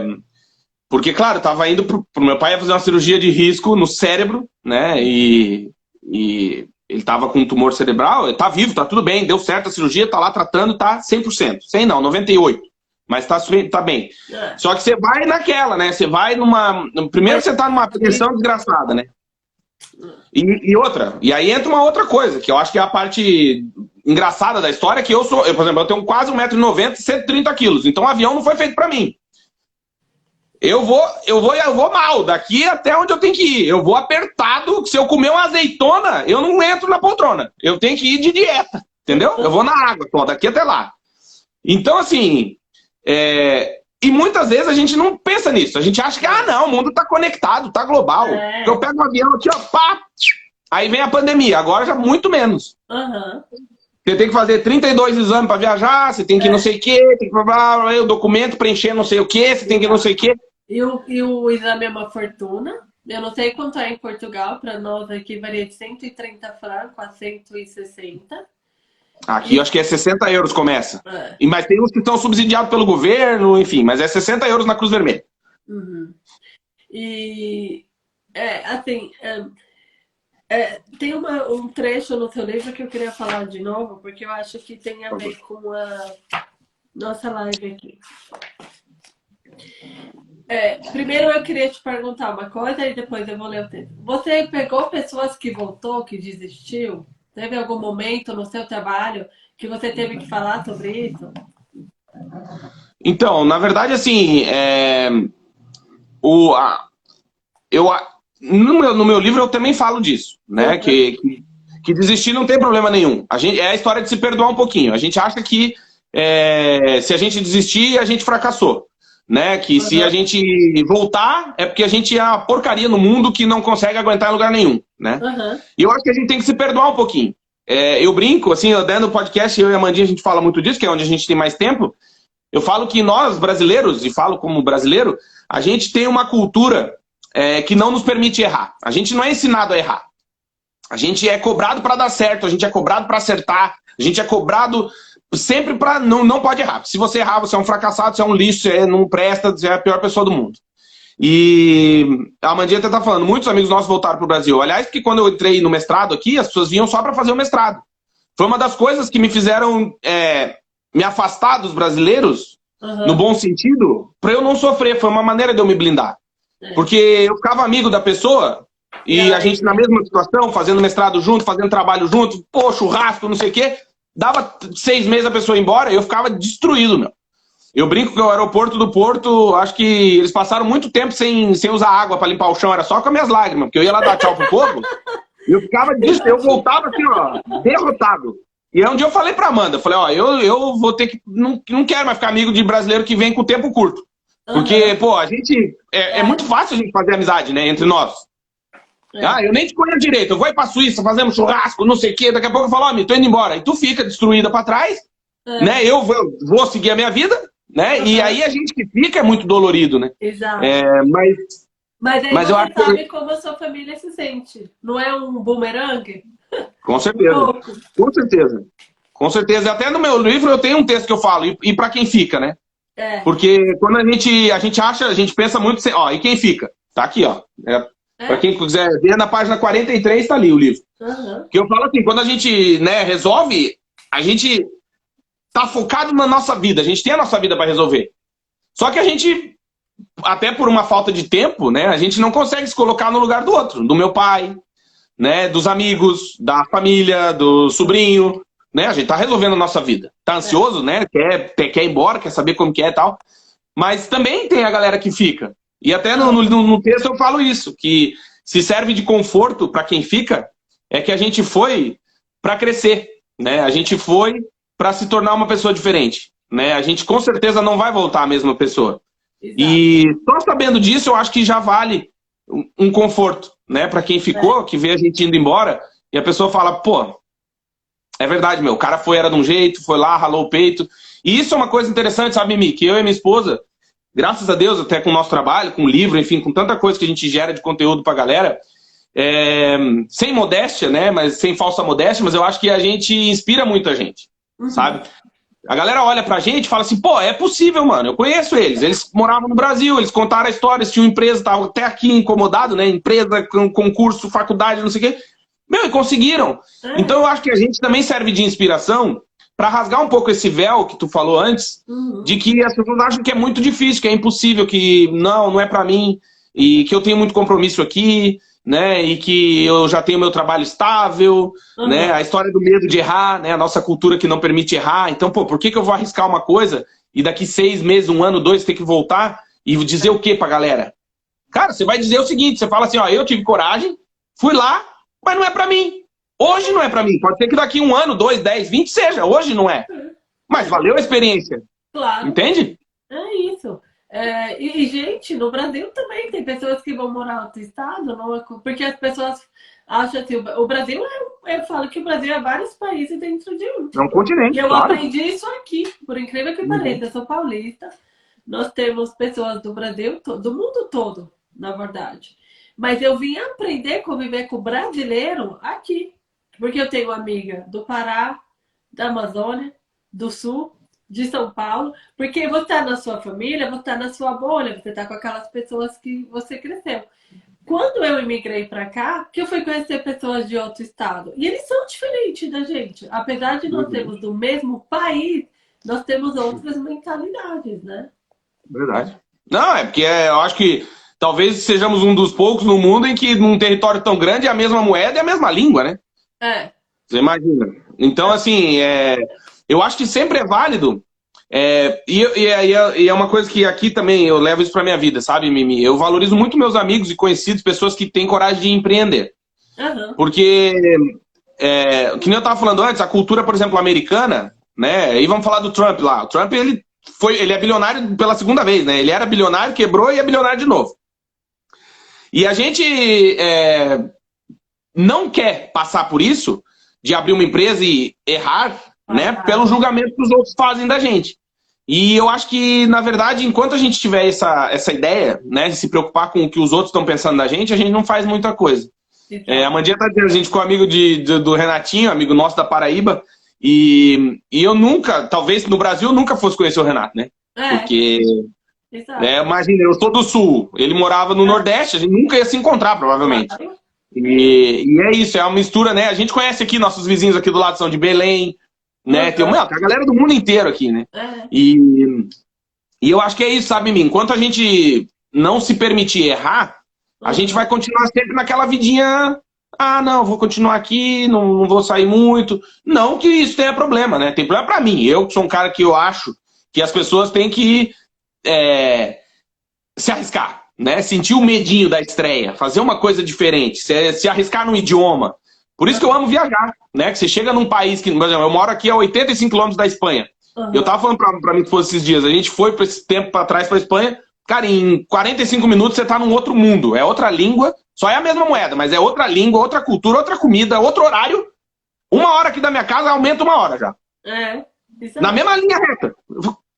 Porque, claro, eu tava indo pro, pro meu pai fazer uma cirurgia de risco no cérebro, né? E, e ele tava com um tumor cerebral, ele tá vivo, tá tudo bem, deu certo a cirurgia, tá lá tratando, tá 100%. 100 não, 98%. Mas tá, tá bem. É. Só que você vai naquela, né? Você vai numa. Primeiro você tá numa pressão desgraçada, né? E, e, outra, e aí entra uma outra coisa, que eu acho que é a parte engraçada da história, que eu sou, eu, por exemplo, eu tenho quase 1,90m e 130 quilos, então o avião não foi feito para mim. Eu vou, eu vou, eu vou mal, daqui até onde eu tenho que ir. Eu vou apertado, se eu comer uma azeitona, eu não entro na poltrona. Eu tenho que ir de dieta, entendeu? Eu vou na água, só, daqui até lá. Então, assim, é, e muitas vezes a gente não pensa nisso. A gente acha que, ah, não, o mundo está conectado, está global. É. Eu pego um avião aqui, ó, pá, aí vem a pandemia. Agora já muito menos. Uhum. Você tem que fazer 32 exames para viajar, você tem que é. não sei o quê, tem que o documento preencher não sei o quê, você tem que não sei o quê. E o, e o exame é uma fortuna. Eu não sei quanto é em Portugal, para nós aqui varia de 130 francos a 160. Aqui eu acho que é 60 euros começa. É. E, mas tem uns que estão subsidiados pelo governo, enfim, mas é 60 euros na Cruz Vermelha. Uhum. E, é, assim, é, É, tem uma, um trecho no seu livro que eu queria falar de novo, porque eu acho que tem a ver com a nossa live aqui. É, primeiro eu queria te perguntar uma coisa e depois eu vou ler o texto. Você pegou pessoas que voltou, que desistiu? Teve algum momento no seu trabalho que você teve que falar sobre isso? Então, na verdade, assim, é... o, a... eu, no, meu, no meu livro eu também falo disso, né? Uhum. Que, que, que, desistir não tem problema nenhum. A gente, é a história de se perdoar um pouquinho. A gente acha que é, se a gente desistir, a gente fracassou. Né? Que se a gente voltar, é porque a gente é uma porcaria no mundo que não consegue aguentar em lugar nenhum. Né? Uhum. E eu acho que a gente tem que se perdoar um pouquinho. É, eu brinco, assim, eu dando podcast, eu e a Mandinha, a gente fala muito disso, que é onde a gente tem mais tempo. Eu falo que nós, brasileiros, e falo como brasileiro, a gente tem uma cultura é, que não nos permite errar. A gente não é ensinado a errar. A gente é cobrado para dar certo, a gente é cobrado para acertar, a gente é cobrado sempre para não, não pode errar. Se você errar, você é um fracassado, você é um lixo, você não presta, você é a pior pessoa do mundo. E a Mandinha até tá falando, muitos amigos nossos voltaram para o Brasil. Aliás, porque quando eu entrei no mestrado aqui, as pessoas vinham só para fazer o mestrado. Foi uma das coisas que me fizeram é, me afastar dos brasileiros, uhum. no bom sentido, para eu não sofrer. Foi uma maneira de eu me blindar. É. Porque eu ficava amigo da pessoa e a gente na mesma situação, fazendo mestrado junto, fazendo trabalho junto, pô, churrasco, não sei o quê. Dava seis meses a pessoa ir embora eu ficava destruído, meu. Eu brinco que o aeroporto do Porto, acho que eles passaram muito tempo sem, sem usar água para limpar o chão, era só com as minhas lágrimas, porque eu ia lá dar tchau pro povo, e eu ficava disso, eu voltava assim, ó, derrotado. E aí um dia eu falei pra Amanda, falei, ó, eu, eu vou ter que. Não, não quero mais ficar amigo de brasileiro que vem com tempo curto. Porque, uhum. pô, a gente. É, é, muito fácil a gente fazer amizade, né, entre nós. É. Ah, eu nem te conheço direito, eu vou ir pra Suíça, fazemos churrasco, não sei o quê, daqui a pouco eu falo, ó, oh, tô indo embora. E tu fica destruída pra trás, é. né? Eu vou, vou seguir a minha vida, né? Uhum. E aí a gente que fica é muito dolorido, né? Exato. É, mas. Mas aí mas você eu acho sabe como a sua família se sente. Não é um bumerangue? <laughs> Com certeza. Com certeza. Com certeza. Até no meu livro eu tenho um texto que eu falo, e, e para quem fica, né? É. Porque quando a gente, a gente acha, a gente pensa muito, ó, e quem fica? Tá aqui, ó. É, é. Para quem quiser ver, na página 43 está ali o livro. Uhum. Que eu falo assim, quando a gente né, resolve, a gente tá focado na nossa vida, a gente tem a nossa vida para resolver. Só que a gente, até por uma falta de tempo, né, a gente não consegue se colocar no lugar do outro, do meu pai, né, dos amigos, da família, do sobrinho, né? A gente tá resolvendo a nossa vida. Tá ansioso, é. né? Quer, quer ir embora, quer saber como que é e tal. Mas também tem a galera que fica. E até no, no, no texto eu falo isso, que se serve de conforto para quem fica, é que a gente foi para crescer, né? A gente foi para se tornar uma pessoa diferente, né? A gente com certeza não vai voltar a mesma pessoa. Exato. E só sabendo disso, eu acho que já vale um, conforto, né? Para quem ficou, é. que vê a gente indo embora, e a pessoa fala, pô, é verdade, meu. O cara foi, era de um jeito, foi lá, ralou o peito. E isso é uma coisa interessante, sabe, Mimi? Que eu e minha esposa, graças a Deus, até com o nosso trabalho, com o livro, enfim, com tanta coisa que a gente gera de conteúdo pra galera, é, sem modéstia, né? Mas sem falsa modéstia, mas eu acho que a gente inspira muita gente, uhum. sabe? A galera olha pra gente e fala assim, pô, é possível, mano. Eu conheço eles. Eles moravam no Brasil, eles contaram a história, eles tinham empresa, estavam até aqui incomodado, né? Empresa, concurso, faculdade, não sei o quê. Meu, e conseguiram. É. Então eu acho que a gente também serve de inspiração para rasgar um pouco esse véu que tu falou antes, uhum. de que as pessoas acham que é muito difícil, que é impossível, que não, não é para mim, e que eu tenho muito compromisso aqui, né? E que eu já tenho meu trabalho estável, uhum. né? A história do medo de errar, né? A nossa cultura que não permite errar. Então, pô, por que, que eu vou arriscar uma coisa e daqui seis meses, um ano, dois, ter que voltar e dizer o que pra galera? Cara, você vai dizer o seguinte: você fala assim, ó, eu tive coragem, fui lá, mas não é para mim. Hoje não é para mim. Pode ser que daqui um ano, dois, dez, vinte seja. Hoje não é. Mas valeu a experiência. Claro. Entende? É isso. É, e, gente, no Brasil também tem pessoas que vão morar em outro estado, não é, porque as pessoas acham assim, o Brasil, é, eu falo que o Brasil é vários países dentro de um. É um continente, E eu claro. aprendi isso aqui, por incrível que pareça, uhum. eu sou paulista, nós temos pessoas do Brasil, do mundo todo, na verdade. Mas eu vim aprender a conviver com brasileiro aqui. Porque eu tenho amiga do Pará, da Amazônia, do Sul, de São Paulo. Porque você está na sua família, você está na sua bolha, você está com aquelas pessoas que você cresceu. quando eu imigrei para cá, que eu fui conhecer pessoas de outro estado. E eles são diferentes da gente. Apesar de nós uhum. termos do mesmo país, nós temos outras mentalidades, né? Verdade. Não, é porque é, eu acho que talvez sejamos um dos poucos no mundo em que num território tão grande é a mesma moeda e a mesma língua, né? É. Você imagina. Então, assim, é, eu acho que sempre é válido. É, e, e, e, é uma coisa que aqui também eu levo isso para minha vida, sabe, Mimi? Eu valorizo muito meus amigos e conhecidos, pessoas que têm coragem de empreender. Uhum. Porque, é, que nem eu tava falando antes, a cultura, por exemplo, americana, né? E vamos falar do Trump lá. O Trump, ele foi, ele é bilionário pela segunda vez, né? Ele era bilionário, quebrou e é bilionário de novo. E a gente é, não quer passar por isso, de abrir uma empresa e errar, ah, né? Tá. Pelo julgamento que os outros fazem da gente. E eu acho que, na verdade, enquanto a gente tiver essa, essa ideia, né, de se preocupar com o que os outros estão pensando da gente, a gente não faz muita coisa. É, a Mandinha tá dizendo, a gente ficou amigo de, de, do Renatinho, amigo nosso da Paraíba, e, e eu nunca, talvez no Brasil, eu nunca fosse conhecer o Renato, né? É. Porque, é, imagina, eu sou do Sul, ele morava no é. Nordeste, a gente nunca ia se encontrar, provavelmente. E, e, é isso, é uma mistura, né? A gente conhece aqui, nossos vizinhos aqui do lado são de Belém, né? Uhum. Tem, uma, tem a galera do mundo inteiro aqui, né? É. E, e eu acho que é isso, sabe, mim? Enquanto a gente não se permitir errar, a uhum. gente vai continuar sempre naquela vidinha ah, não, vou continuar aqui, não, não vou sair muito. Não que isso tenha problema, né? Tem problema para mim. Eu sou um cara que eu acho que as pessoas têm que é, se arriscar, né? Sentir o medinho da estreia, fazer uma coisa diferente, se, se arriscar no idioma. Por isso que eu amo viajar, né? Que você chega num país que, por exemplo, eu moro aqui a 85 quilômetros da Espanha. Uhum. Eu tava falando pra, pra mim que esses dias, a gente foi para esse tempo para trás pra Espanha, cara, em 45 minutos você tá num outro mundo, é outra língua, só é a mesma moeda, mas é outra língua, outra cultura, outra comida, outro horário. Uma hora aqui da minha casa aumenta uma hora já. É. Na é mesma linha reta.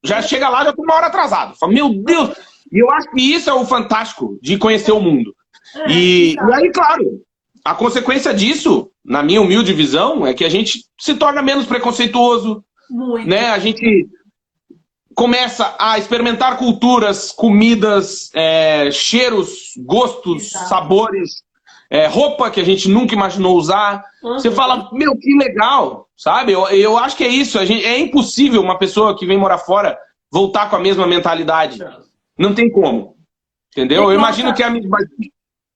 Já chega lá, já tô uma hora atrasado. Fala, meu Deus! E eu acho que isso é o fantástico de conhecer o mundo. É, e, e aí, claro, a consequência disso, na minha humilde visão, é que a gente se torna menos preconceituoso. Muito. Né? A gente começa a experimentar culturas, comidas, é, cheiros, gostos, Exato. sabores, é, roupa que a gente nunca imaginou usar. Uhum. Você fala, meu, que legal, sabe? Eu, eu acho que é isso. A gente, é impossível uma pessoa que vem morar fora voltar com a mesma mentalidade. Não tem como. Entendeu? eu imagino que a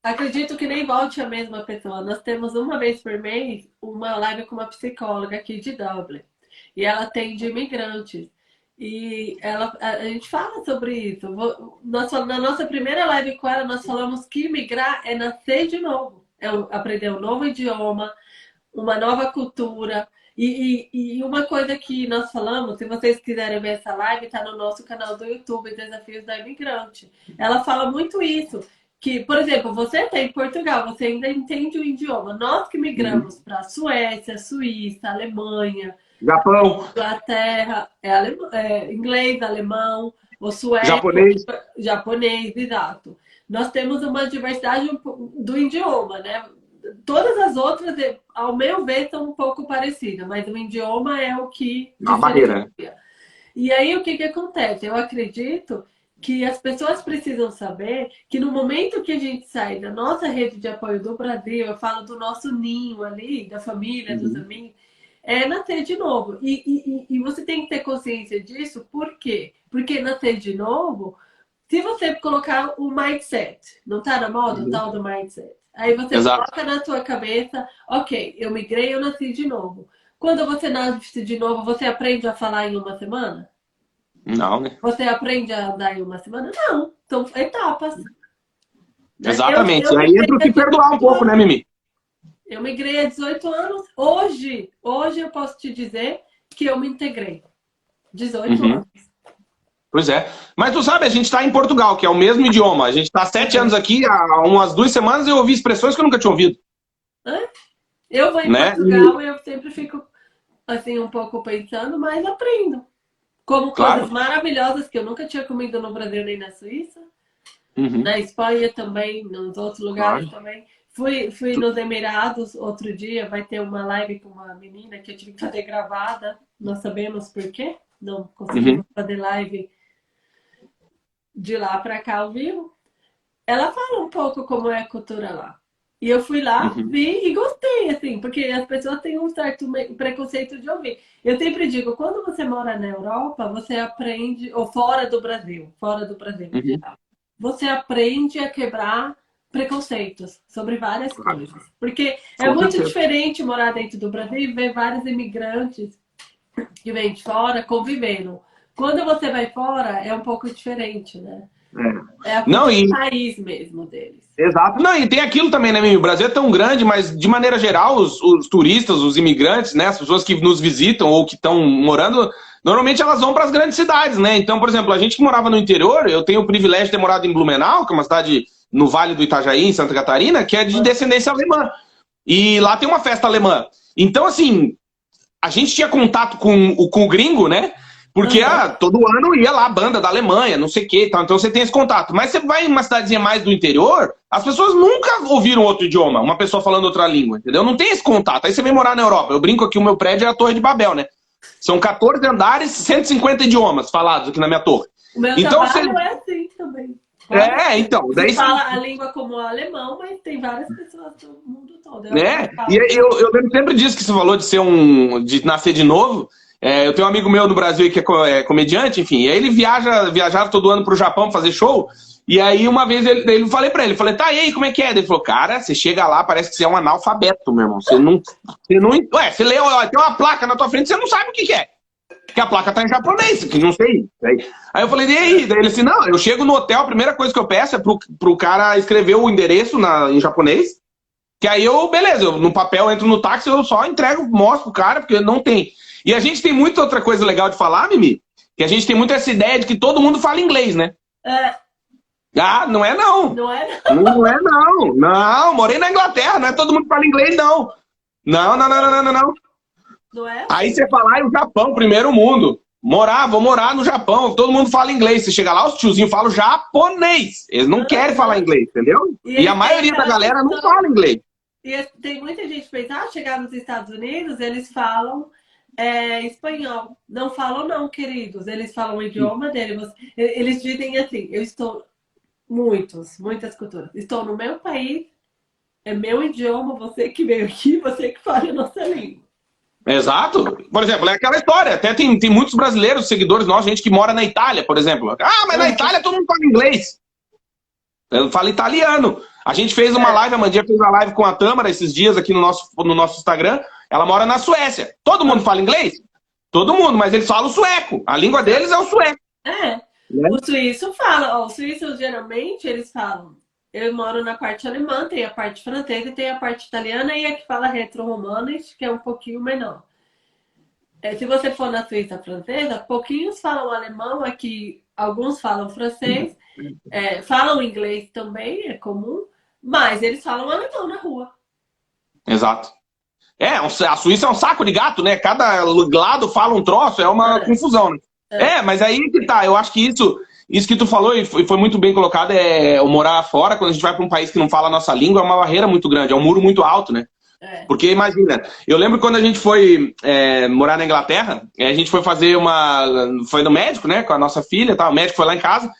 Acredito que nem volte a mesma pessoa. Nós temos uma vez por mês uma live com uma psicóloga aqui de Dublin. E ela atende imigrantes. E ela, a, gente fala sobre isso. Nós, na nossa primeira live com ela, nós falamos que migrar é nascer de novo. É aprender um novo idioma, uma nova cultura. E, e, e, uma coisa que nós falamos, se vocês quiserem ver essa live, está no nosso canal do YouTube, Desafios da Imigrante. Ela fala muito isso. Que, por exemplo, você está em Portugal, você ainda entende o idioma. Nós que migramos uhum. para Suécia, Suíça, Alemanha, Japão. Inglaterra, é, é, inglês, alemão, o sueco. Japonês. Japonês, exato. Nós temos uma diversidade do idioma, né? Todas as outras, ao meu ver, são um pouco parecidas, mas o idioma é o que. A barreira. E aí, o que, que acontece? Eu acredito que as pessoas precisam saber que no momento que a gente sai da nossa rede de apoio do Brasil, eu falo do nosso ninho ali, da família, uhum. dos amigos, é nascer de novo. E, e, e você tem que ter consciência disso, por quê? Porque nascer de novo, se você colocar o mindset, não tá na moda o tal do mindset, aí você Exato. coloca na sua cabeça, ok, eu migrei, eu nasci de novo. Quando você nasce de novo, você aprende a falar em uma semana? Não, né? Você aprende a andar em uma semana? Não. São etapas. Exatamente. Eu, eu, aí entra o que perdoar um pouco, né, Mimi? Eu migrei há 18 anos. Hoje, hoje eu posso te dizer que eu me integrei. 18 uhum. anos. Pois é. Mas tu sabe, a gente está em Portugal, que é o mesmo idioma. A gente está há sete anos aqui, há umas duas semanas eu ouvi expressões que eu nunca tinha ouvido. Eu vou em né? Portugal e eu sempre fico assim um pouco pensando, mas aprendo. Como claro. coisas maravilhosas que eu nunca tinha comido no Brasil nem na Suíça. Uhum. Na Espanha também, nos outros lugares claro. também. Fui, fui nos Emirados outro dia, vai ter uma live com uma menina que eu tive que fazer gravada. Nós sabemos por quê. Não conseguimos uhum. fazer live de lá para cá ao vivo. ela fala um pouco como é a cultura lá. E eu fui lá, uhum. vi e gostei, assim, porque as pessoas têm um certo preconceito de ouvir. Eu sempre digo, quando você mora na Europa, você aprende, ou fora do Brasil, fora do Brasil uhum. geral, você aprende a quebrar preconceitos sobre várias coisas. Porque é muito diferente morar dentro do Brasil e ver vários imigrantes que vêm de fora convivendo. Quando você vai fora, é um pouco diferente, né? É, é a não, e... país mesmo deles. Exato. Não, e tem aquilo também, né, O Brasil é tão grande, mas de maneira geral, os, os turistas, os imigrantes, né, as pessoas que nos visitam ou que estão morando, normalmente elas vão para as grandes cidades, né? Então, por exemplo, a gente que morava no interior, eu tenho o privilégio de ter morado em Blumenau, que é uma cidade no Vale do Itajaí, em Santa Catarina, que é de descendência alemã. E lá tem uma festa alemã. Então, assim, a gente tinha contato com, com o gringo, né? Porque uhum. ah, todo ano ia lá a banda da Alemanha, não sei o que, tal. então você tem esse contato. Mas você vai em uma cidadezinha mais do interior, as pessoas nunca ouviram outro idioma, uma pessoa falando outra língua, entendeu? Não tem esse contato. Aí você vem morar na Europa. Eu brinco aqui, o meu prédio é a Torre de Babel, né? São 14 andares, 150 idiomas falados aqui na minha torre. O meu então, trabalho você... é assim também. É, então. Daí você fala a língua como o alemão, mas tem várias pessoas do mundo todo. Eu é, e eu, eu lembro sempre disso que você falou de ser um. de nascer de novo. É, eu tenho um amigo meu no Brasil que é, é comediante, enfim, e aí ele viaja, viajava todo ano pro Japão fazer show. E aí uma vez ele, ele falei pra ele, falei, tá, e aí, como é que é? Ele falou, cara, você chega lá, parece que você é um analfabeto, meu irmão. Você não. Você não. Ué, você lê, ó, tem uma placa na tua frente, você não sabe o que, que é. Porque a placa tá em japonês, que não sei. Aí eu falei, e aí? Daí ele assim, não, eu chego no hotel, a primeira coisa que eu peço é pro, pro cara escrever o endereço na, em japonês. Que aí eu, beleza, eu, no papel entro no táxi, eu só entrego, mostro pro cara, porque não tem. E a gente tem muita outra coisa legal de falar, Mimi, que a gente tem muito essa ideia de que todo mundo fala inglês, né? É. Ah, não é não. Não é não. Não é não. Não, morei na Inglaterra, não é todo mundo fala inglês, não. Não, não, não, não, não, não. Não é? Aí você fala, ah, o Japão, primeiro mundo. Morar, vou morar no Japão, todo mundo fala inglês. Você chega lá, os tiozinhos falam japonês. Eles não ah, querem falar inglês, entendeu? E, e a maioria da galera não fala inglês. E tem muita gente que pensa, ah, chegar nos Estados Unidos, eles falam é, espanhol. Não falam, não, queridos. Eles falam o idioma deles. Eles dizem assim: eu estou. Muitos, muitas culturas. Estou no meu país, é meu idioma, você que veio aqui, você que fala a nossa língua. Exato. Por exemplo, é aquela história. Até tem, tem muitos brasileiros, seguidores nossos, gente que mora na Itália, por exemplo. Ah, mas na. Itália todo mundo fala inglês. Eu falo italiano. A gente fez uma é. live, a Mandia fez uma live com a Tâmara esses dias aqui no nosso, no nosso Instagram. Ela mora na Suécia. Todo mundo fala inglês? Todo mundo, mas eles falam sueco. A língua deles é o sueco. É. Né? O suíço fala, ó, os suíços geralmente eles falam. Eu moro na parte alemã, tem a parte francesa tem a parte italiana e a que fala retro-romanes, que é um pouquinho menor. É, se você for na Suíça francesa, pouquinhos falam alemão, aqui alguns falam francês, é, falam inglês também, é comum, mas eles falam alemão na rua. Exato. É, a Suíça é um saco de gato, né? Cada lado fala um troço, é uma é. confusão, né? É. é. mas aí que tá. Eu acho que isso, isso que tu falou e foi, muito bem colocado, é o morar fora, quando a gente vai para um país que não fala a nossa língua, é uma barreira muito grande, é um muro muito alto, né? É. Porque imagina, eu lembro quando a gente foi é, morar na Inglaterra, a gente foi fazer uma. Foi no médico, né? Com a nossa filha, tá? o médico foi lá em casa.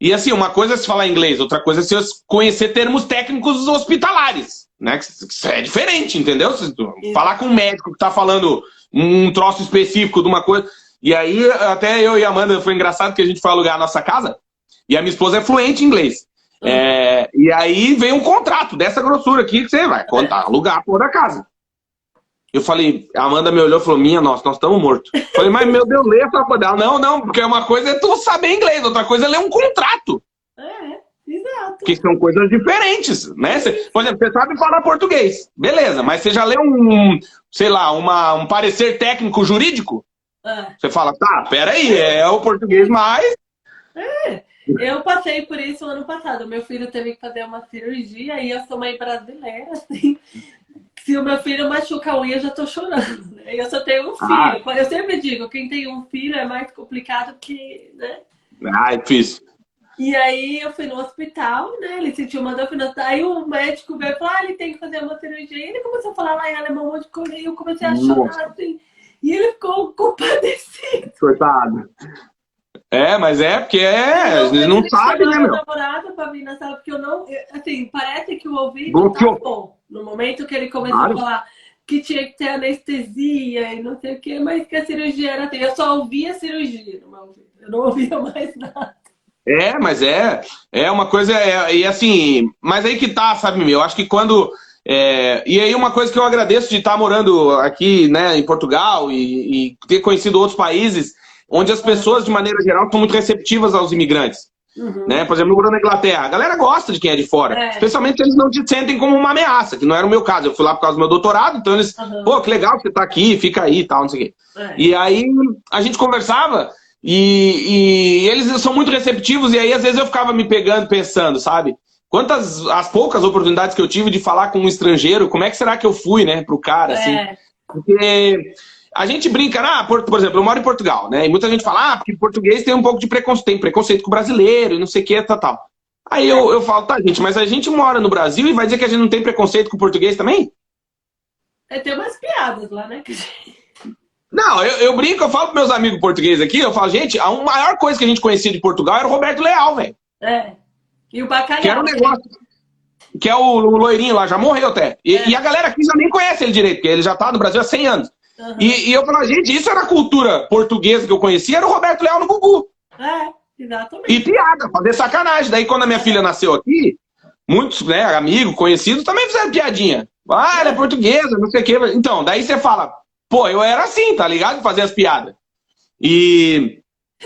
E assim, uma coisa é se falar inglês, outra coisa é se conhecer termos técnicos hospitalares. Né? Que é diferente, entendeu? Falar com um médico que tá falando um troço específico de uma coisa. E aí, até eu e a Amanda, foi engraçado que a gente foi alugar a nossa casa e a minha esposa é fluente em inglês. Uhum. É, e aí veio um contrato dessa grossura aqui que você vai contar, alugar a porra da casa. Eu falei, a Amanda me olhou e falou: Minha nossa, nós estamos mortos. Falei, mas meu Deus, lê essa porra. Não, não, porque uma coisa é tu saber inglês, outra coisa é ler um contrato. É. Exato. Que são coisas diferentes, né? Cê, por exemplo, você sabe falar português, beleza, mas você já leu um, sei lá, uma, um parecer técnico jurídico? É. Você fala, tá, peraí, é o português mais. É. Eu passei por isso ano passado. Meu filho teve que fazer uma cirurgia e eu sou mãe brasileira, assim. Se o meu filho machuca a unha, eu já tô chorando. Né? Eu só tenho um ah. filho. Ah. Eu sempre digo, quem tem um filho é mais complicado que, né? Ah, é difícil. E aí eu fui no hospital, né? Ele sentiu uma dor no Aí o médico veio e falou: ah, ele tem que fazer uma cirurgia. E ele começou a falar lá em alemão, um monte de coisa. E eu comecei a chorar, assim. E ele ficou <laughs> compadecido. Coitado. É, mas é porque é, não, não sabe, né, meu? namorada pra vir na sala, porque eu não, assim, parece que o ouvido tá bom. No momento que ele começou claro. a falar que tinha que ter anestesia e não sei o que, mas que a cirurgia era. Eu só ouvia cirurgia no meu ouvido. Eu não ouvia mais nada. É, mas é, é uma coisa, é, e assim, mas aí que tá, sabe, meu, eu acho que quando, é, e aí uma coisa que eu agradeço de estar morando aqui, né, em Portugal e, e ter conhecido outros países, onde as pessoas, de maneira geral, são muito receptivas aos imigrantes. Uhum. Né? Por exemplo, morando na Inglaterra, a galera gosta de quem é de fora. É. Especialmente se eles não te sentem como uma ameaça, que não era o meu caso. Eu fui lá por causa do meu doutorado, então eles, uhum. pô, que legal que você tá aqui, fica aí e tal, não sei o quê. É. E aí a gente conversava e, e, eles são muito receptivos, e aí às vezes eu ficava me pegando, pensando, sabe? Quantas, as poucas oportunidades que eu tive de falar com um estrangeiro, como é que será que eu fui, né, pro cara, assim? É. Porque a gente brinca, ah, por, por exemplo, eu moro em Portugal, né? E muita gente fala, ah, porque português tem um pouco de preconceito, tem preconceito com o brasileiro e não sei o que, tal, tal. Aí eu, eu falo, tá, gente, mas a gente mora no Brasil e vai dizer que a gente não tem preconceito com o português também? É, tem umas piadas lá, né? Não, eu, eu, brinco, eu falo para meus amigos portugueses aqui, eu falo, gente, a maior coisa que a gente conhecia de Portugal era o Roberto Leal, velho. É. E o bacalhau. Que era um negócio. Que é o, o loirinho lá, já morreu até. E, é. e, a galera aqui já nem conhece ele direito, porque ele já tá no Brasil há 100 anos. Uhum. E, e, eu falo, gente, isso era a cultura portuguesa que eu conhecia, era o Roberto Leal no Gugu. É, exatamente. E piada, fazer sacanagem. Daí quando a minha filha nasceu aqui, muitos, né, amigos, conhecidos, também fizeram piadinha. Ah, ela é portuguesa, não sei o quê. Então, daí você fala, Pô, eu era assim, tá ligado? Fazer as piadas. E.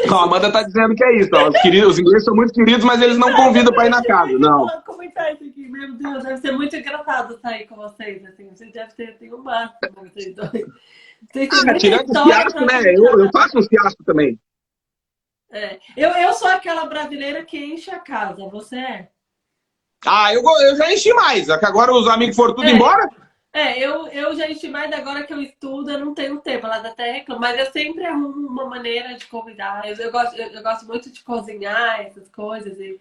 Ó, a Amanda tá dizendo que é isso. Ó, os, queridos, os ingleses são muito queridos, mas eles não convidam pra ir na casa. Não. Comentar isso aqui, meu Deus, deve ser muito engraçado sair com vocês. Assim, vocês devem ter, ter um máximo, vocês dois. ah, tirando os fiascos, né? Eu, eu faço uns fiascos também. É. Eu, eu sou aquela brasileira que enche a casa, você é? Ah, eu, eu já enchi mais. É agora os amigos foram tudo é. embora. É, eu, eu já estive mais agora que eu estudo, eu não tenho tempo, ela até reclama, mas eu sempre arrumo uma maneira de convidar. Eu, eu gosto, eu, eu, gosto muito de cozinhar essas coisas e,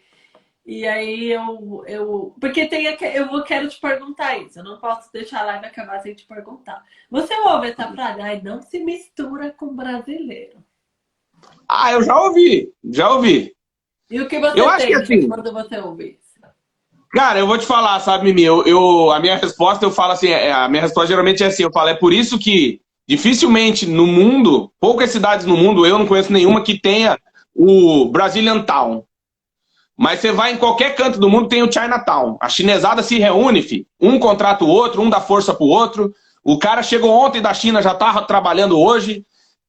e aí eu, eu. Porque tem eu vou, quero te perguntar isso. Eu não posso deixar a live acabar sem te perguntar. Você ouve essa frase? Ai, não se mistura com brasileiro. Ah, eu já ouvi, já ouvi. E o que você eu acho que assim, quando você ouve? Cara, eu vou te falar, sabe, Mimi? Eu, eu, a minha resposta, eu falo assim, é, a minha resposta geralmente é assim, eu falo, é por isso que dificilmente no mundo, poucas cidades no mundo, eu não conheço nenhuma que tenha o Brazilian Town. Mas você vai em qualquer canto do mundo, tem o Chinatown. A chinesada se reúne, fi. um contrata o outro, um dá força pro outro. O cara chegou ontem da China, já tá trabalhando hoje.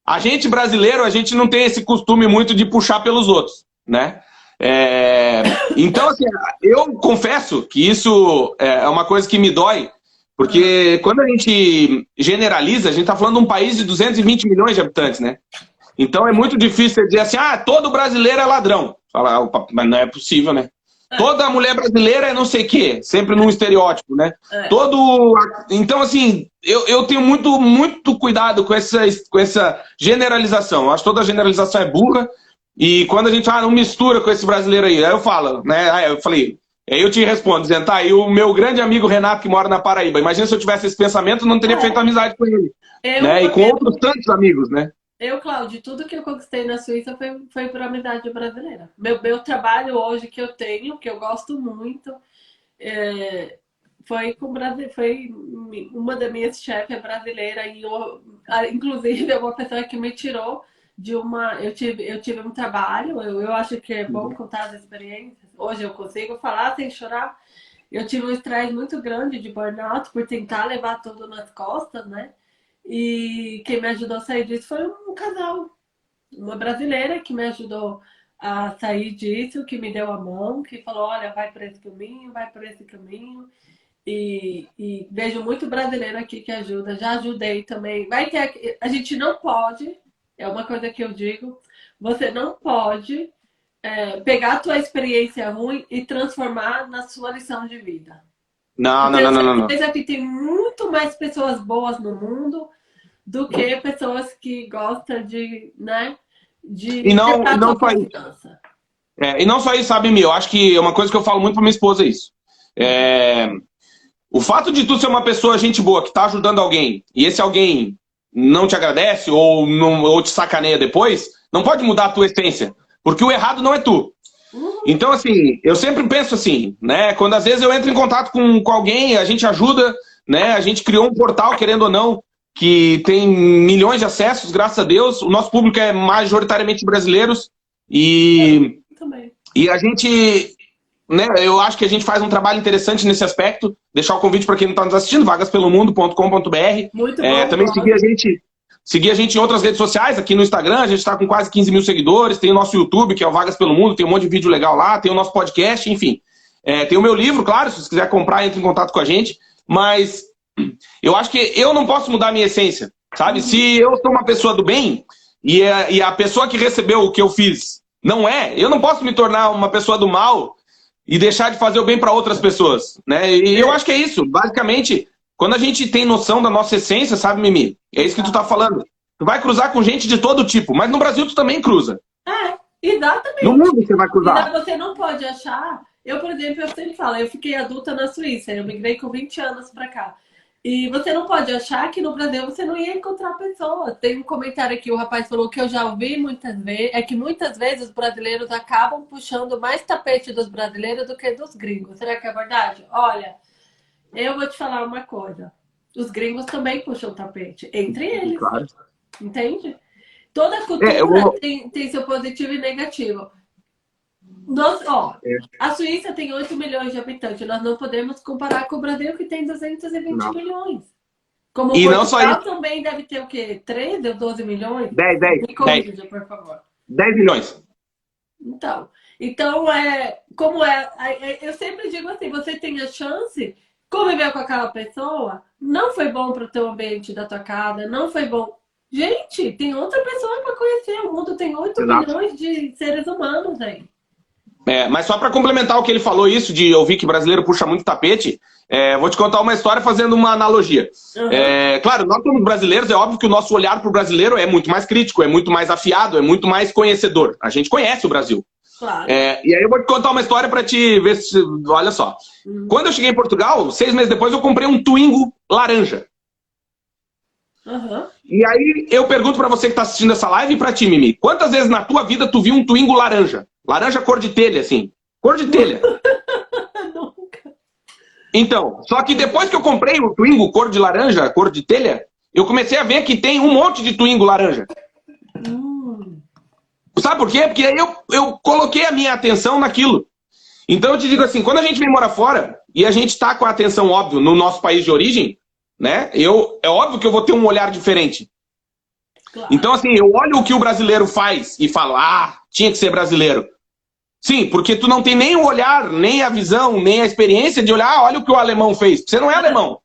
A gente brasileiro, a gente não tem esse costume muito de puxar pelos outros, né? É, então, assim, eu confesso que isso é uma coisa que me dói, porque quando a gente generaliza, a gente está falando de um país de 220 milhões de habitantes, né? Então é muito difícil dizer assim, ah, todo brasileiro é ladrão. Fala, mas não é possível, né? É. Toda mulher brasileira é não sei o quê, sempre num estereótipo, né? É. Todo. Então, assim, eu, eu tenho muito, muito cuidado com essa, com essa generalização. Eu acho que toda generalização é burra. E quando a gente fala, ah, não mistura com esse brasileiro aí, aí eu falo, né? Aí eu falei, aí eu te respondo, dizendo, tá, e o meu grande amigo Renato, que mora na Paraíba, imagina se eu tivesse esse pensamento, não teria é. feito amizade com ele. Eu, né? E com eu, outros tantos amigos, né? Eu, Cláudio, tudo que eu conquistei na Suíça foi, foi por amizade brasileira. Meu, meu trabalho hoje que eu tenho, que eu gosto muito, é, foi com foi uma das minhas chefes brasileira e eu, inclusive é uma pessoa que me tirou de uma. Eu tive, eu tive um trabalho, eu, eu acho que é bom uhum. contar as experiências. Hoje eu consigo falar sem chorar. Eu tive um estresse muito grande de burnout por tentar levar tudo nas costas, né? E quem me ajudou a sair disso foi um casal, uma brasileira que me ajudou a sair disso, que me deu a mão, que falou: olha, vai por esse caminho, vai por esse caminho. E, e vejo muito brasileiro aqui que ajuda. Já ajudei também. Vai ter. A gente não pode é uma coisa que eu digo. Você não pode é, pegar a tua experiência ruim e transformar na sua lição de vida. Não, não, não, não, não. Que tem muito mais pessoas boas no mundo do que pessoas que gostam de, né, de e não, e não só isso. É, e não só isso, sabe, meu? Acho que é uma coisa que eu falo muito pra minha esposa é isso. É, o fato de tu ser uma pessoa gente boa que tá ajudando alguém e esse alguém não te agradece ou, não, ou te sacaneia depois, não pode mudar a tua essência. Porque o errado não é tu. Então, assim, eu sempre penso assim, né? Quando às vezes eu entro em contato com, com alguém, a gente ajuda, né? A gente criou um portal, querendo ou não, que tem milhões de acessos, graças a Deus. O nosso público é majoritariamente brasileiros. E, é, e a gente, né, eu acho que a gente faz um trabalho interessante nesse aspecto. Deixar o convite para quem não está nos assistindo, vagaspelomundo.com.br. Muito é, bom. Também seguir a gente Seguir a gente em outras redes sociais, aqui no Instagram, a gente está com quase 15 mil seguidores, tem o nosso YouTube, que é o Vagas Pelo Mundo, tem um monte de vídeo legal lá, tem o nosso podcast, enfim. É, tem o meu livro, claro, se você quiser comprar, entre em contato com a gente. Mas eu acho que eu não posso mudar a minha essência, sabe? Se eu sou uma pessoa do bem e a, e a pessoa que recebeu o que eu fiz não é, eu não posso me tornar uma pessoa do mal e deixar de fazer o bem para outras pessoas, né? E eu acho que é isso. Basicamente, quando a gente tem noção da nossa essência, sabe, Mimi? É isso que tu tá falando. Tu vai cruzar com gente de todo tipo, mas no Brasil tu também cruza. É, exatamente. No mundo você vai cruzar. Você não pode achar. Eu, por exemplo, eu sempre falo, eu fiquei adulta na Suíça, eu migrei com 20 anos para cá. E você não pode achar que no Brasil você não ia encontrar pessoas. Tem um comentário aqui, o rapaz falou que eu já ouvi muitas vezes, é que muitas vezes os brasileiros acabam puxando mais tapete dos brasileiros do que dos gringos. Será que é verdade? Olha, eu vou te falar uma coisa. Os gringos também puxam tapete, entre eles. Claro. Entende? Toda cultura é, vou... tem, tem seu positivo e negativo. Nós, ó, é. A Suíça tem 8 milhões de habitantes. Nós não podemos comparar com o Brasil, que tem 220 não. milhões. Como e Portugal não só isso. também deve ter o quê? 13 ou 12 milhões? 10, 10. Me corrija, 10. por favor. 10 milhões. Então, então é, como é, eu sempre digo assim, você tem a chance conviver com aquela pessoa não foi bom para o teu ambiente da tua casa, não foi bom. Gente, tem outra pessoa para conhecer. O mundo tem 8 Exato. milhões de seres humanos aí. É, mas só para complementar o que ele falou, isso de ouvir que brasileiro puxa muito tapete, é, vou te contar uma história fazendo uma analogia. Uhum. É, claro, nós somos brasileiros, é óbvio que o nosso olhar para o brasileiro é muito mais crítico, é muito mais afiado, é muito mais conhecedor. A gente conhece o Brasil. Claro. É, e aí eu vou te contar uma história para te ver se. Olha só. Uhum. Quando eu cheguei em Portugal, seis meses depois, eu comprei um Twingo laranja. Uhum. E aí eu pergunto para você que está assistindo essa live e para ti, Mimi, quantas vezes na tua vida tu viu um Twingo laranja? Laranja cor de telha, assim. Cor de telha. <laughs> Nunca. Então, só que depois que eu comprei o Twingo cor de laranja, cor de telha, eu comecei a ver que tem um monte de Twingo laranja. Hum. Sabe por quê? Porque eu, eu coloquei a minha atenção naquilo. Então eu te digo assim, quando a gente vem morar fora e a gente está com a atenção, óbvio, no nosso país de origem, né? Eu, é óbvio que eu vou ter um olhar diferente. Claro. Então, assim, eu olho o que o brasileiro faz e falo, ah, tinha que ser brasileiro. Sim, porque tu não tem nem o olhar, nem a visão, nem a experiência de olhar, ah, olha o que o alemão fez. Você não é alemão.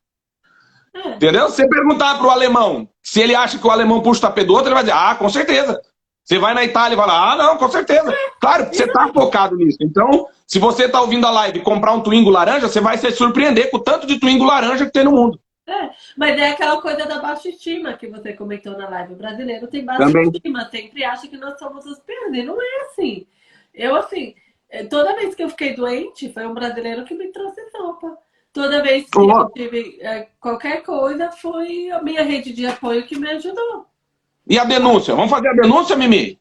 É. Entendeu? Se você perguntar para o alemão se ele acha que o alemão puxa o tapete do outro, ele vai dizer, ah, com certeza. Você vai na Itália e vai lá, ah, não, com certeza. Claro, você está focado nisso. Então, se você está ouvindo a live e comprar um Twingo laranja, você vai se surpreender com o tanto de Twingo laranja que tem no mundo. É, mas é aquela coisa da baixa estima que você comentou na live. O brasileiro tem baixa Também. estima, sempre acha que nós somos os piores. Não é assim. Eu, assim, é, toda vez que eu fiquei doente, foi um brasileiro que me trouxe sopa. Toda vez que eu tive é, qualquer coisa, foi a minha rede de apoio que me ajudou. E a denúncia? Vamos fazer a denúncia, Mimi?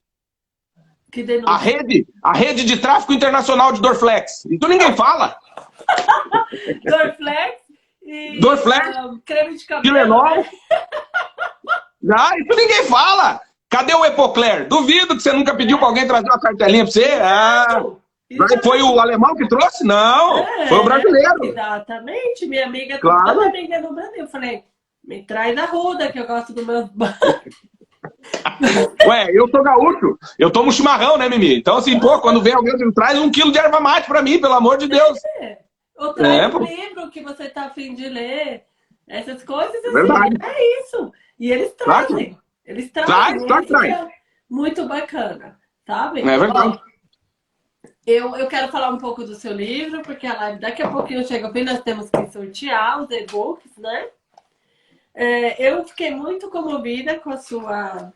Que denúncia? A rede, a rede de tráfico internacional de Dorflex. Então ninguém fala. <laughs> Dorflex e Dorflex, um, creme de cabelo. Tilenol. Né? <laughs> Ah, isso ninguém fala. Cadê o Epocler? Duvido que você nunca pediu é. para alguém trazer uma cartelinha para você. Ah, foi o alemão que trouxe? Não, é, foi o brasileiro. Exatamente. Minha amiga, claro. toda amiga no Brasil. Eu falei, me traz a ruda que eu gosto do meu <laughs> Ué, eu sou gaúcho, eu tomo chimarrão, né, Mimi? Então, assim, pô, quando vem alguém, traz um quilo de erva mate pra mim, pelo amor de Deus. É. Ou traz é, um livro que você tá afim de ler. Essas coisas, assim, Verdade. é isso. E eles trazem. Claro. Eles trazem. Traz, traz, traz. Muito bacana, sabe? É verdade. eu, eu quero falar um pouco do seu livro, porque a live daqui a pouquinho chega ao fim, nós temos que sortear os e-books, né? É, eu fiquei muito comovida com a sua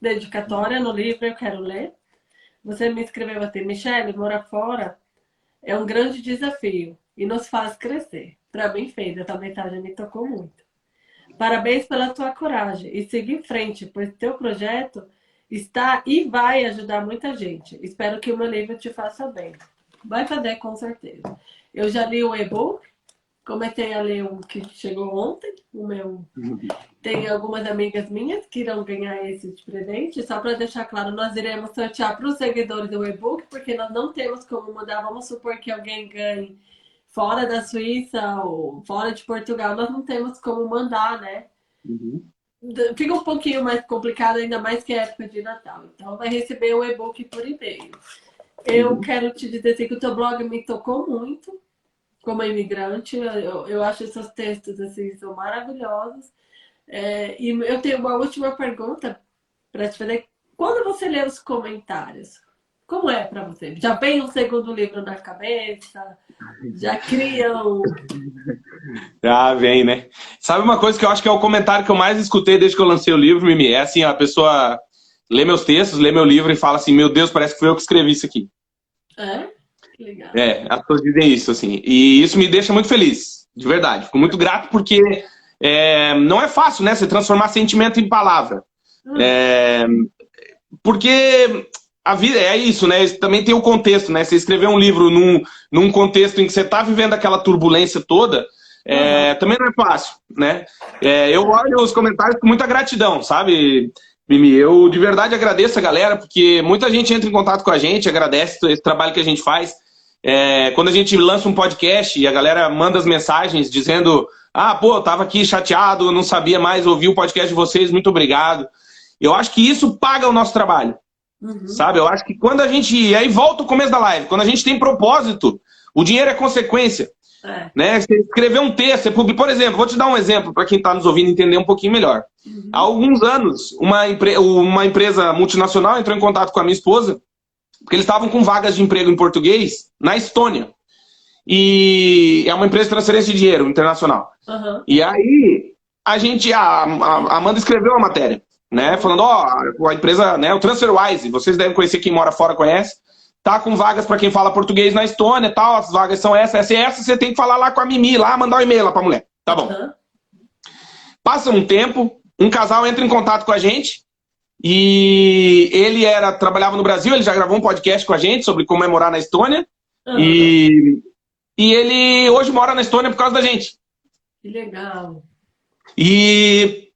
dedicatória no livro, eu quero ler. Você me escreveu assim, Michelle, morar fora é um grande desafio e nos faz crescer. Para mim fez, essa mensagem me tocou muito. Parabéns pela tua coragem e siga em frente, pois teu projeto está e vai ajudar muita gente. Espero que o meu livro te faça bem. Vai fazer, com certeza. Eu já li o e-book, comecei a ler um que chegou ontem, o meu. Tem algumas amigas minhas que irão ganhar esse de presente. Só para deixar claro, nós iremos sortear para os seguidores do e-book, porque nós não temos como mudar. Vamos supor que alguém ganhe fora da Suíça ou fora de Portugal, nós não temos como mandar, né? Uhum. Fica um pouquinho mais complicado, ainda mais que é época de Natal. Então, vai receber o e-book por e-mail. Eu uhum. quero te dizer assim, que o teu blog me tocou muito como imigrante. Eu, eu acho esses textos assim, são maravilhosos. É, e eu tenho uma última pergunta para te fazer. Quando você lê os comentários, como é para você? Já vem um segundo livro na cabeça? Já criam? <laughs> Já vem, né? Sabe uma coisa que eu acho que é o comentário que eu mais escutei desde que eu lancei o livro, Mimi? É assim, a pessoa lê meus textos, lê meu livro e fala assim, meu Deus, parece que foi eu que escrevi isso aqui. É? Que legal. É, as pessoas dizem isso, assim. E isso me deixa muito feliz, de verdade. Fico muito grato porque é, não é fácil, né? Você transformar sentimento em palavra. Hum. É, porque a vida é isso, né? Também tem o contexto, né? Você escrever um livro num, num contexto em que você está vivendo aquela turbulência toda, é, uhum. também não é fácil, né? É, eu olho os comentários com muita gratidão, sabe, Mimi? Eu de verdade agradeço a galera, porque muita gente entra em contato com a gente, agradece esse trabalho que a gente faz. É, quando a gente lança um podcast e a galera manda as mensagens dizendo: Ah, pô, eu tava aqui chateado, não sabia mais ouvir o podcast de vocês, muito obrigado. Eu acho que isso paga o nosso trabalho. Uhum. Sabe? Eu acho que quando a gente. E aí volta o começo da live. Quando a gente tem propósito, o dinheiro é consequência. É. Né? Você escrever um texto, você publica... por exemplo, vou te dar um exemplo para quem está nos ouvindo entender um pouquinho melhor. Uhum. Há alguns anos, uma, empre... uma empresa multinacional entrou em contato com a minha esposa, porque eles estavam com vagas de emprego em português na Estônia. E é uma empresa de transferência de dinheiro internacional. Uhum. E aí, a gente, a, a Amanda escreveu a matéria né? Falando, ó, oh, a empresa, né, o TransferWise, vocês devem conhecer, quem mora fora conhece, tá com vagas para quem fala português na Estônia e tal, as vagas são essas, essa e essa, você tem que falar lá com a Mimi, lá, mandar um e-mail lá pra mulher. Tá bom. Uhum. Passa um tempo, um casal entra em contato com a gente, e ele era trabalhava no Brasil, ele já gravou um podcast com a gente sobre como é morar na Estônia, uhum. e, e ele hoje mora na Estônia por causa da gente. Que legal. E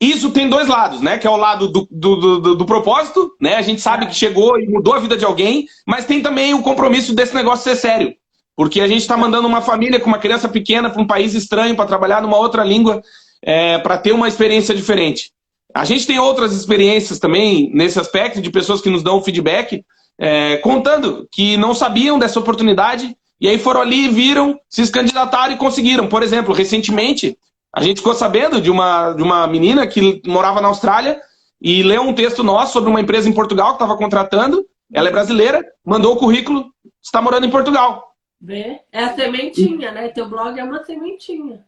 isso tem dois lados, né? Que é o lado do, do, do, do propósito, né? A gente sabe é. que chegou e mudou a vida de alguém, mas tem também o compromisso desse negócio ser sério. Porque a gente está mandando uma família com uma criança pequena para um país estranho para trabalhar numa outra língua, é, para ter uma experiência diferente. A gente tem outras experiências também nesse aspecto de pessoas que nos dão feedback, é, contando que não sabiam dessa oportunidade e aí foram ali, viram, se candidataram e conseguiram. Por exemplo, recentemente a gente ficou sabendo de uma, de uma menina que morava na Austrália e leu um texto nosso sobre uma empresa em Portugal que estava contratando. Ela é brasileira, mandou o currículo, está morando em Portugal. Vê? É a sementinha, né? Teu blog é uma sementinha.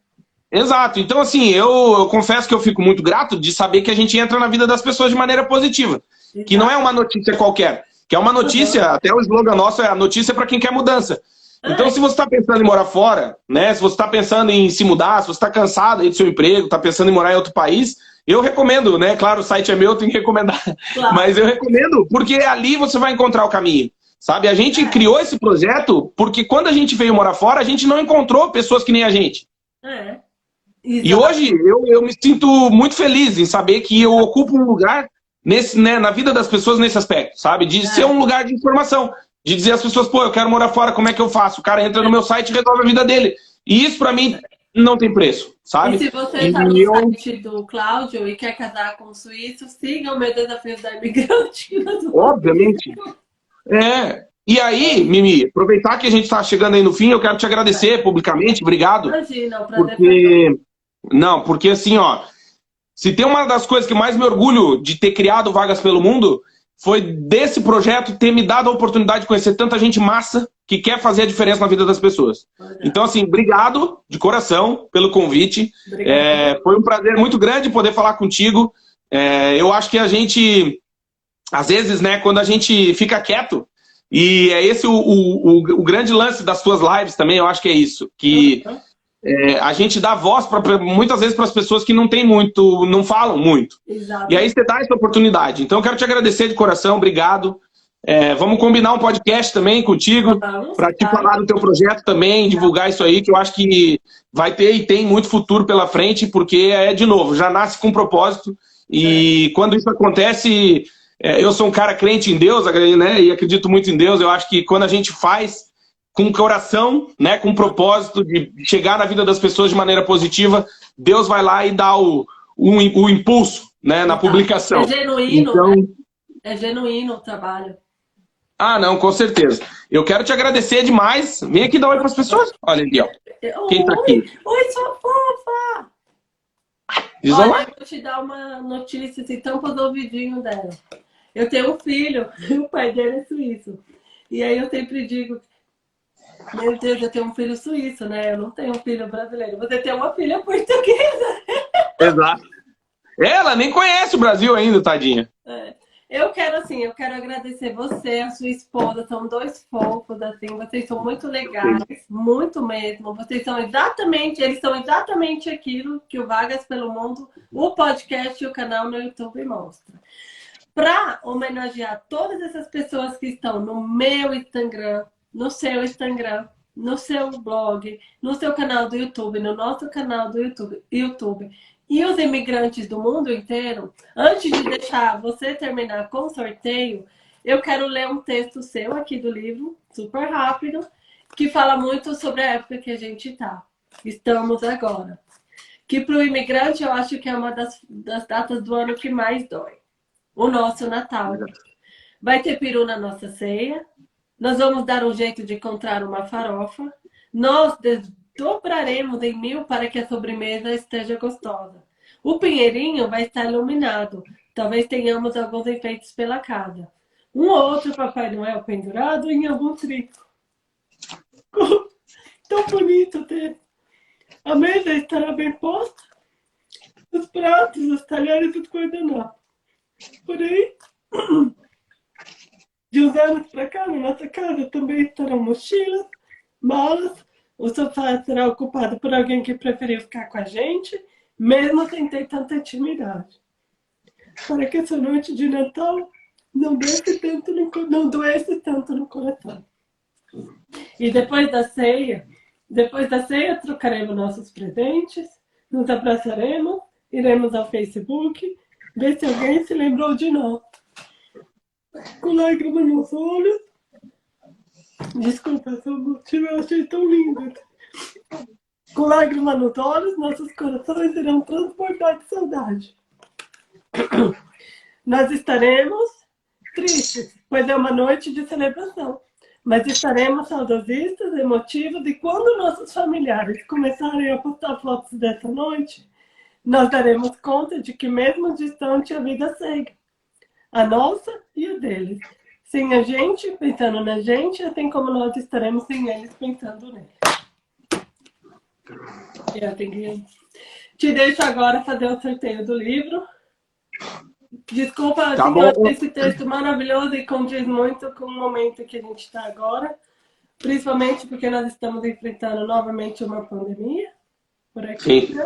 Exato. Então, assim, eu, eu, confesso que eu fico muito grato de saber que a gente entra na vida das pessoas de maneira positiva. Exato. Que não é uma notícia qualquer. Que é uma notícia, uhum. até o slogan nosso é a notícia para quem quer mudança. Então, se você está pensando em morar fora, né? Se você está pensando em se mudar, se você está cansado aí do seu emprego, está pensando em morar em outro país, eu recomendo, né? Claro, o site é meu, eu tenho que recomendar. Claro. Mas eu recomendo, porque ali você vai encontrar o caminho. Sabe? A gente é. criou esse projeto porque quando a gente veio morar fora, a gente não encontrou pessoas que nem a gente. É. E hoje eu, eu me sinto muito feliz em saber que eu ocupo um lugar nesse, né, na vida das pessoas nesse aspecto, sabe? De é. ser um lugar de informação de dizer às pessoas, pô, eu quero morar fora, como é que eu faço? O cara entra no meu site e resolve a vida dele. E isso, para mim, não tem preço, sabe? E se você está no eu... site do Cláudio e quer casar com um suíço, siga o meu desafio da imigrante. <laughs> Obviamente. É. E aí, Mimi, aproveitar que a gente está chegando aí no fim, eu quero te agradecer publicamente, obrigado. Imagina, o prazer porque... Não, porque assim, ó, se tem uma das coisas que mais me orgulho de ter criado Vagas pelo Mundo, foi desse projeto ter me dado a oportunidade de conhecer tanta gente massa que quer fazer a diferença na vida das pessoas. Então, assim, obrigado de coração pelo convite. É, foi um prazer muito grande poder falar contigo. É, eu acho que a gente, às vezes, né, quando a gente fica quieto, e é esse o, o, o, o grande lance das tuas lives também, eu acho que é isso. Que é, a gente dá voz pra, muitas vezes para as pessoas que não tem muito, não falam muito. Exato. E aí você dá essa oportunidade. Então eu quero te agradecer de coração, obrigado. É, vamos combinar um podcast também contigo para te falar do teu projeto também, divulgar isso aí, que eu acho que vai ter e tem muito futuro pela frente, porque é de novo, já nasce com um propósito. E é. quando isso acontece, é, eu sou um cara crente em Deus, né? E acredito muito em Deus. Eu acho que quando a gente faz com coração, né, com propósito de chegar na vida das pessoas de maneira positiva, Deus vai lá e dá o, o, o impulso né, na publicação. É genuíno, então... né? É genuíno o trabalho. Ah, não, com certeza. Eu quero te agradecer demais. Vem aqui dar oi para as pessoas. Olha ali, ó. Quem tá aqui? Oi, sua fofa! Diz Olha, vou te dar uma notícia, assim, tampa do ouvidinho dela. Eu tenho um filho, <laughs> o pai dele é suíço. E aí eu sempre digo meu Deus, eu tenho um filho suíço, né? Eu não tenho um filho brasileiro. Você tem uma filha portuguesa. Exato. Ela nem conhece o Brasil ainda, tadinha. É. Eu quero, assim, eu quero agradecer você, a sua esposa, são dois fofos, assim, vocês são muito legais, muito mesmo. Vocês são exatamente, eles são exatamente aquilo que o Vagas pelo Mundo, o podcast e o canal no YouTube mostra. Para homenagear todas essas pessoas que estão no meu Instagram, no seu Instagram, no seu blog, no seu canal do YouTube, no nosso canal do YouTube, YouTube e os imigrantes do mundo inteiro, antes de deixar você terminar com o sorteio, eu quero ler um texto seu aqui do livro, super rápido, que fala muito sobre a época que a gente está. Estamos agora. Que para o imigrante eu acho que é uma das, das datas do ano que mais dói. O nosso Natal. Vai ter peru na nossa ceia, nós vamos dar um jeito de encontrar uma farofa. Nós desdobraremos em mil para que a sobremesa esteja gostosa. O pinheirinho vai estar iluminado. Talvez tenhamos alguns enfeites pela casa. Um ou outro Papai Noel pendurado em algum trico. <laughs> Tão bonito ter. A mesa estará bem posta. Os pratos, os talheres, os guardanapos. Porém, <clears throat> De uns anos para cá, na nossa casa também estarão mochilas, malas. O sofá será ocupado por alguém que preferiu ficar com a gente, mesmo sem ter tanta intimidade. Para que essa noite de Natal não doesse tanto no, não tanto no coração. E depois da ceia, depois da ceia, trocaremos nossos presentes, nos abraçaremos, iremos ao Facebook, ver se alguém se lembrou de nós com lágrimas nos olhos. Desculpa, motivo eu achei tão linda. Com lágrimas nos olhos, nossos corações irão transportar de saudade. Nós estaremos tristes, pois é uma noite de celebração. Mas estaremos saudosistas, emotivos, e quando nossos familiares começarem a postar fotos dessa noite, nós daremos conta de que mesmo distante a vida segue a nossa e a deles. Sem a gente pensando na gente, assim como nós estaremos sem eles pensando neles. Eu tenho que... Te deixo agora fazer o sorteio do livro. Desculpa, tá assim, esse texto maravilhoso e condiz muito com o momento que a gente está agora. Principalmente porque nós estamos enfrentando novamente uma pandemia por aqui. Sim.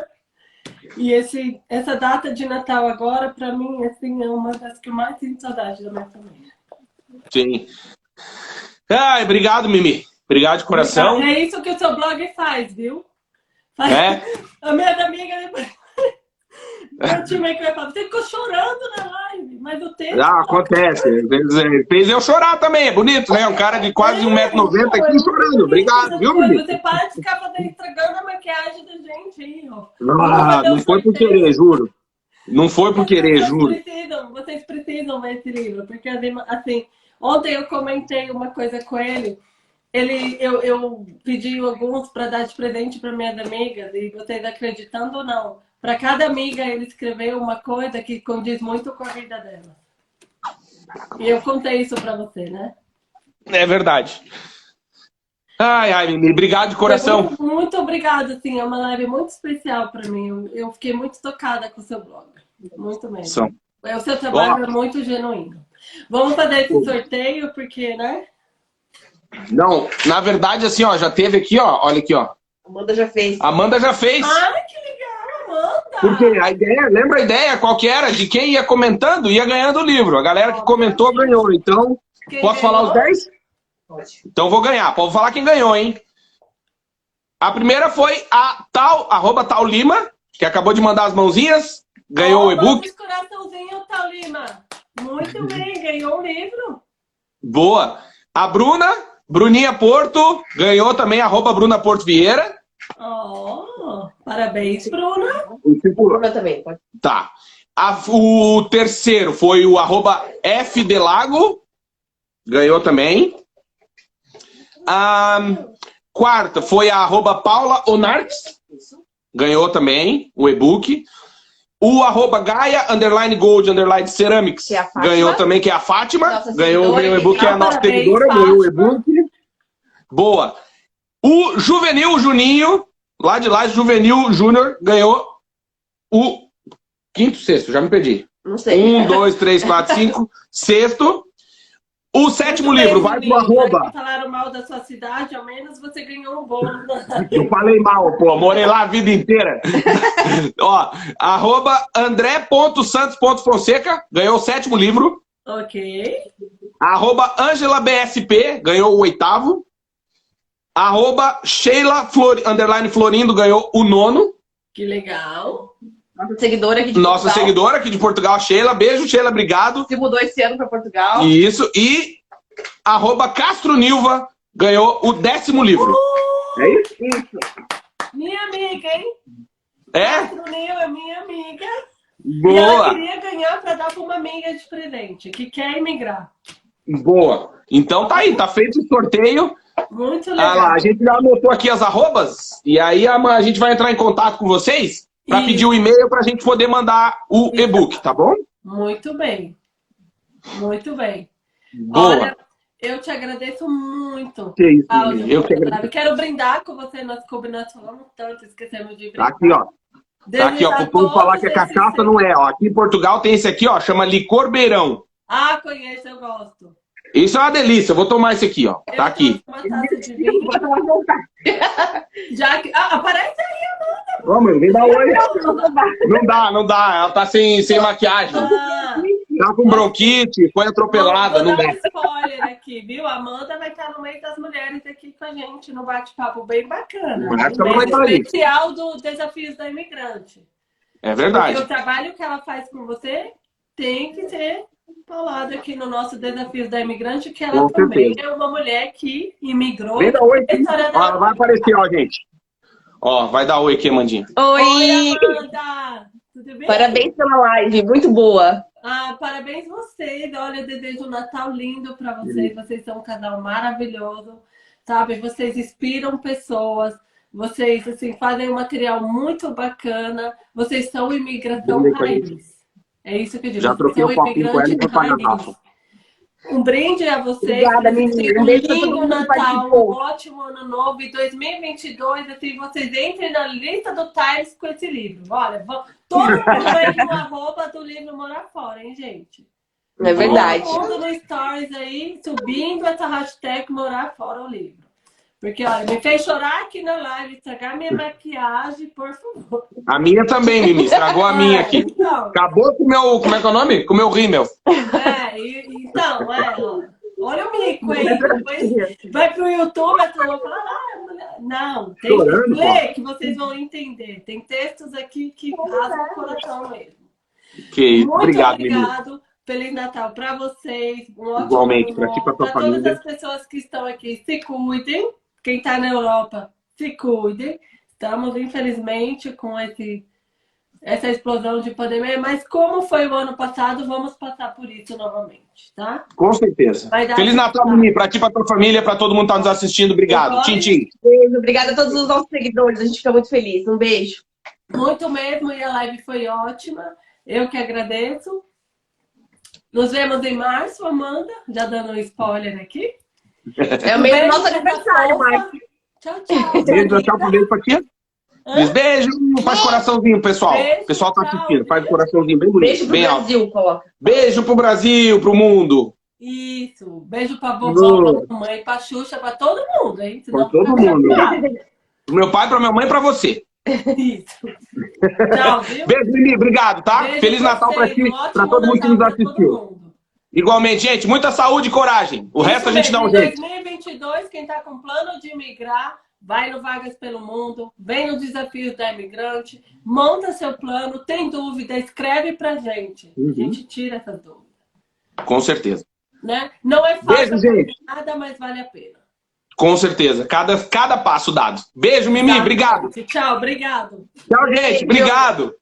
E esse, essa data de Natal agora, para mim, assim, é uma das que eu mais tenho saudade da minha família. Sim. Ai, obrigado, Mimi. Obrigado de coração. É isso que o seu blog faz, viu? Faz... É? <laughs> A minha amiga meu que vai falar, você ficou chorando na live, mas o texto. Ah, acontece. Fez eu chorar também, é bonito, né? Um cara de quase 1,90m aqui chorando. Obrigado, viu, menino? Você para de ficar estragando a maquiagem da gente aí, ó. Ah, não foi por querer, juro. Não foi por querer, vocês juro. Precisam, vocês precisam ver esse livro, porque assim, ontem eu comentei uma coisa com ele. Ele, eu, eu pedi alguns para dar de presente para minhas amigas, e vocês acreditando ou não, para cada amiga, ele escreveu uma coisa que condiz muito com a vida dela. E eu contei isso para você, né? É verdade. Ai, ai, Mimi, obrigado de coração. Muito, muito obrigada, assim, é uma live muito especial para mim. Eu, eu, fiquei muito tocada com o seu blog. Muito mesmo. São. É, o seu trabalho é muito genuíno. Vamos fazer esse sorteio, porque, né? Não, na verdade, assim, ó, já teve aqui, ó, olha aqui, ó. Amanda já fez. Amanda já fez. Ai, que! Porque a ideia, lembra a ideia qual que era? De quem ia comentando, ia ganhando o livro. A galera que comentou ganhou. Então, Quem posso falar os ganhou? 10? Pode. Então vou ganhar. Pode falar quem ganhou, hein? A primeira foi a tal, arroba tal Lima, que acabou de mandar as mãozinhas. Ganhou o e-book. coraçãozinho, Taulima. Muito bem, ganhou um livro. Boa. A Bruna, Bruninha Porto, ganhou também, arroba Bruna Porto Vieira. Oh, parabéns, Bruna. Bruna também, pode. Tá. A- o terceiro foi o arroba F Delago. Ganhou também. A quarta foi a arroba Paula Onartes. Ganhou também o e-book. O arroba Gaia, underline Gold, underline Ceramics. É ganhou também, que é a Fátima. Nossa ganhou o e-book, é a legal. nossa seguidora. Ganhou o e-book. Boa. O Juvenil Juninho, lá de lá, Juvenil Júnior, ganhou o quinto, sexto, já me perdi. Não sei. Um, dois, três, quatro, cinco. <laughs> Sexto. O sétimo Muito livro, bem, vai pro arroba. falaram mal da sua cidade, ao menos você ganhou um bônus. <laughs> Eu falei mal, pô, morei lá a vida inteira. <laughs> Ó, arroba andré.santos.fonseca, ganhou o sétimo livro. ok. Arroba Angela BSP, ganhou o oitavo. Arroba Sheila Flor, underline Florindo, ganhou o nono. Que legal. Nossa seguidora aqui de Nossa Portugal. seguidora aqui de Portugal, Sheila. Beijo, Sheila, obrigado. Se mudou esse ano para Portugal. Isso. E arroba Castro Nilva ganhou o décimo livro. É isso? Isso. Minha amiga, hein? É? Catronil é minha amiga. E ela Boa, queria ganhar para dar para uma amiga de presente, que quer imigrar. boa. Então tá aí, tá feito o sorteio. Muito Ah legal. lá, a gente já anotou aqui as arrobas e aí a, a gente vai entrar em contato com vocês para pedir o e-mail para a gente poder mandar o e-book, tá bom? Muito bem. Muito bem. Boa. Olha, eu te agradeço muito. que isso, Cláudio, eu que agradeço. Quero brindar com você, nós combinamos falamos tanto, esquecemos de Tá brindar. aqui, ó. Tá aqui, ó. Desejar O povo falar que é cachaça, não é, ó. Aqui em Portugal tem esse aqui, ó, chama licor beirão. Ah, conheço, eu gosto. Isso é uma delícia, eu vou tomar esse aqui, ó. Tá aqui. gosto de Uma taça de vinho. Já que... Ah, aparece aí, Vamos, vem dar oi. Não dá, não dá. Ela tá sem, sem maquiagem. Amanda. Tá com bronquite, foi atropelada, Vou não dar dá. spoiler aqui, viu? A Amanda vai estar no meio das mulheres aqui com a gente, no bate-papo bem bacana. Vai mês estar ali. especial do Desafios da Imigrante. É Porque verdade. o trabalho que ela faz com você tem que ser falado aqui no nosso Desafios da Imigrante, que ela Com também certeza. é uma mulher que imigrou. Vem dar oi. Ó, vai aparecer, ó, gente. Ó, vai dar oi aqui, Amandinha. Oi! Oi, Amanda! Tudo bem? Parabéns pela live, muito boa. Ah, parabéns vocês. Olha, eu desejo um Natal lindo para vocês. Vocês são um casal maravilhoso, sabe? Vocês inspiram pessoas. Vocês, assim, fazem um material muito bacana. vocês são imigração com raiz. É isso que eu digo. Já troquei são um papinho com ela e vou pagar. Um brinde a vocês. Obrigada, menina. Um beijo lindo Natal, um ótimo ano novo. E 2022, assim, vocês entrem na lista do Times com esse livro. Olha, todo mundo <laughs> vai no arroba do livro Morar Fora, hein, gente? É verdade. Todo mundo no Stories aí, subindo essa hashtag Morar Fora o livro. Porque, olha, me fez chorar aqui na live, estragar minha maquiagem, por favor. A minha também, Mimi. Estragou a minha aqui. Então, Acabou com o meu. Como é que é o nome? Com o meu rímel. é, e- então, é, ó, olha o mico aí. Depois vai pro YouTube, a turma fala, ah, mulher. não, tem Chorando, que ler que vocês vão entender. Tem textos aqui que rasgam o coração mesmo. Que isso. Muito Obrigado, Mimi. obrigado. Feliz Natal para vocês. Um ótimo Igualmente, pra ti novo. tua Pra todas família. as pessoas que estão aqui, se cuidem. Quem está na Europa, se cuidem. Estamos, infelizmente, com esse, essa explosão de pandemia, mas como foi o ano passado, vamos passar por isso novamente, tá? Com certeza. Vai dar Feliz Natal. Mimi. Pra ti, pra tua família, pra todo mundo que tá nos assistindo. Obrigado. Tchim, tchim. Beijo, obrigada a todos os nossos seguidores. A gente fica muito feliz. Um beijo. Muito mesmo, e a live foi ótima. Eu que agradeço. Nos vemos em março, Amanda. Já dando um spoiler aqui. É o mês do nosso aniversário. Marcos. Tchau, tchau. Beijo, tchau, beijo pra ti. Diz beijo, faz coraçãozinho, pessoal. Beijo, O pessoal tá assistindo, faz coraçãozinho bem bonito, Beijo pro bem alto. Brasil, coloca. Beijo pro Brasil, pro mundo. Isso. Beijo pra vovó, pra mamãe, pra Xuxa, pra todo mundo, hein? Pra todo mundo. Pro meu pai, pra minha mãe e pra você. Isso. Tchau, viu? Beijo, Mimi. Obrigado, tá? Beijo Feliz Natal pra ti, pra todo mundo que nos assistiu. Igualmente, gente, muita saúde e coragem. O resto a gente dá um Em jeito. 2022, quem está com plano de imigrar, vai no Vagas pelo Mundo, vem no Desafio da Imigrante, monta seu plano, tem dúvida, escreve pra gente. Uhum. A gente tira essa dúvida. Com certeza. Né? Não é fácil Beijo, gente. nada, mas vale a pena. Com certeza. Cada, cada passo dado. Beijo, Mimi. Tá? Obrigado. Tchau, obrigado. Tchau, gente. Obrigado.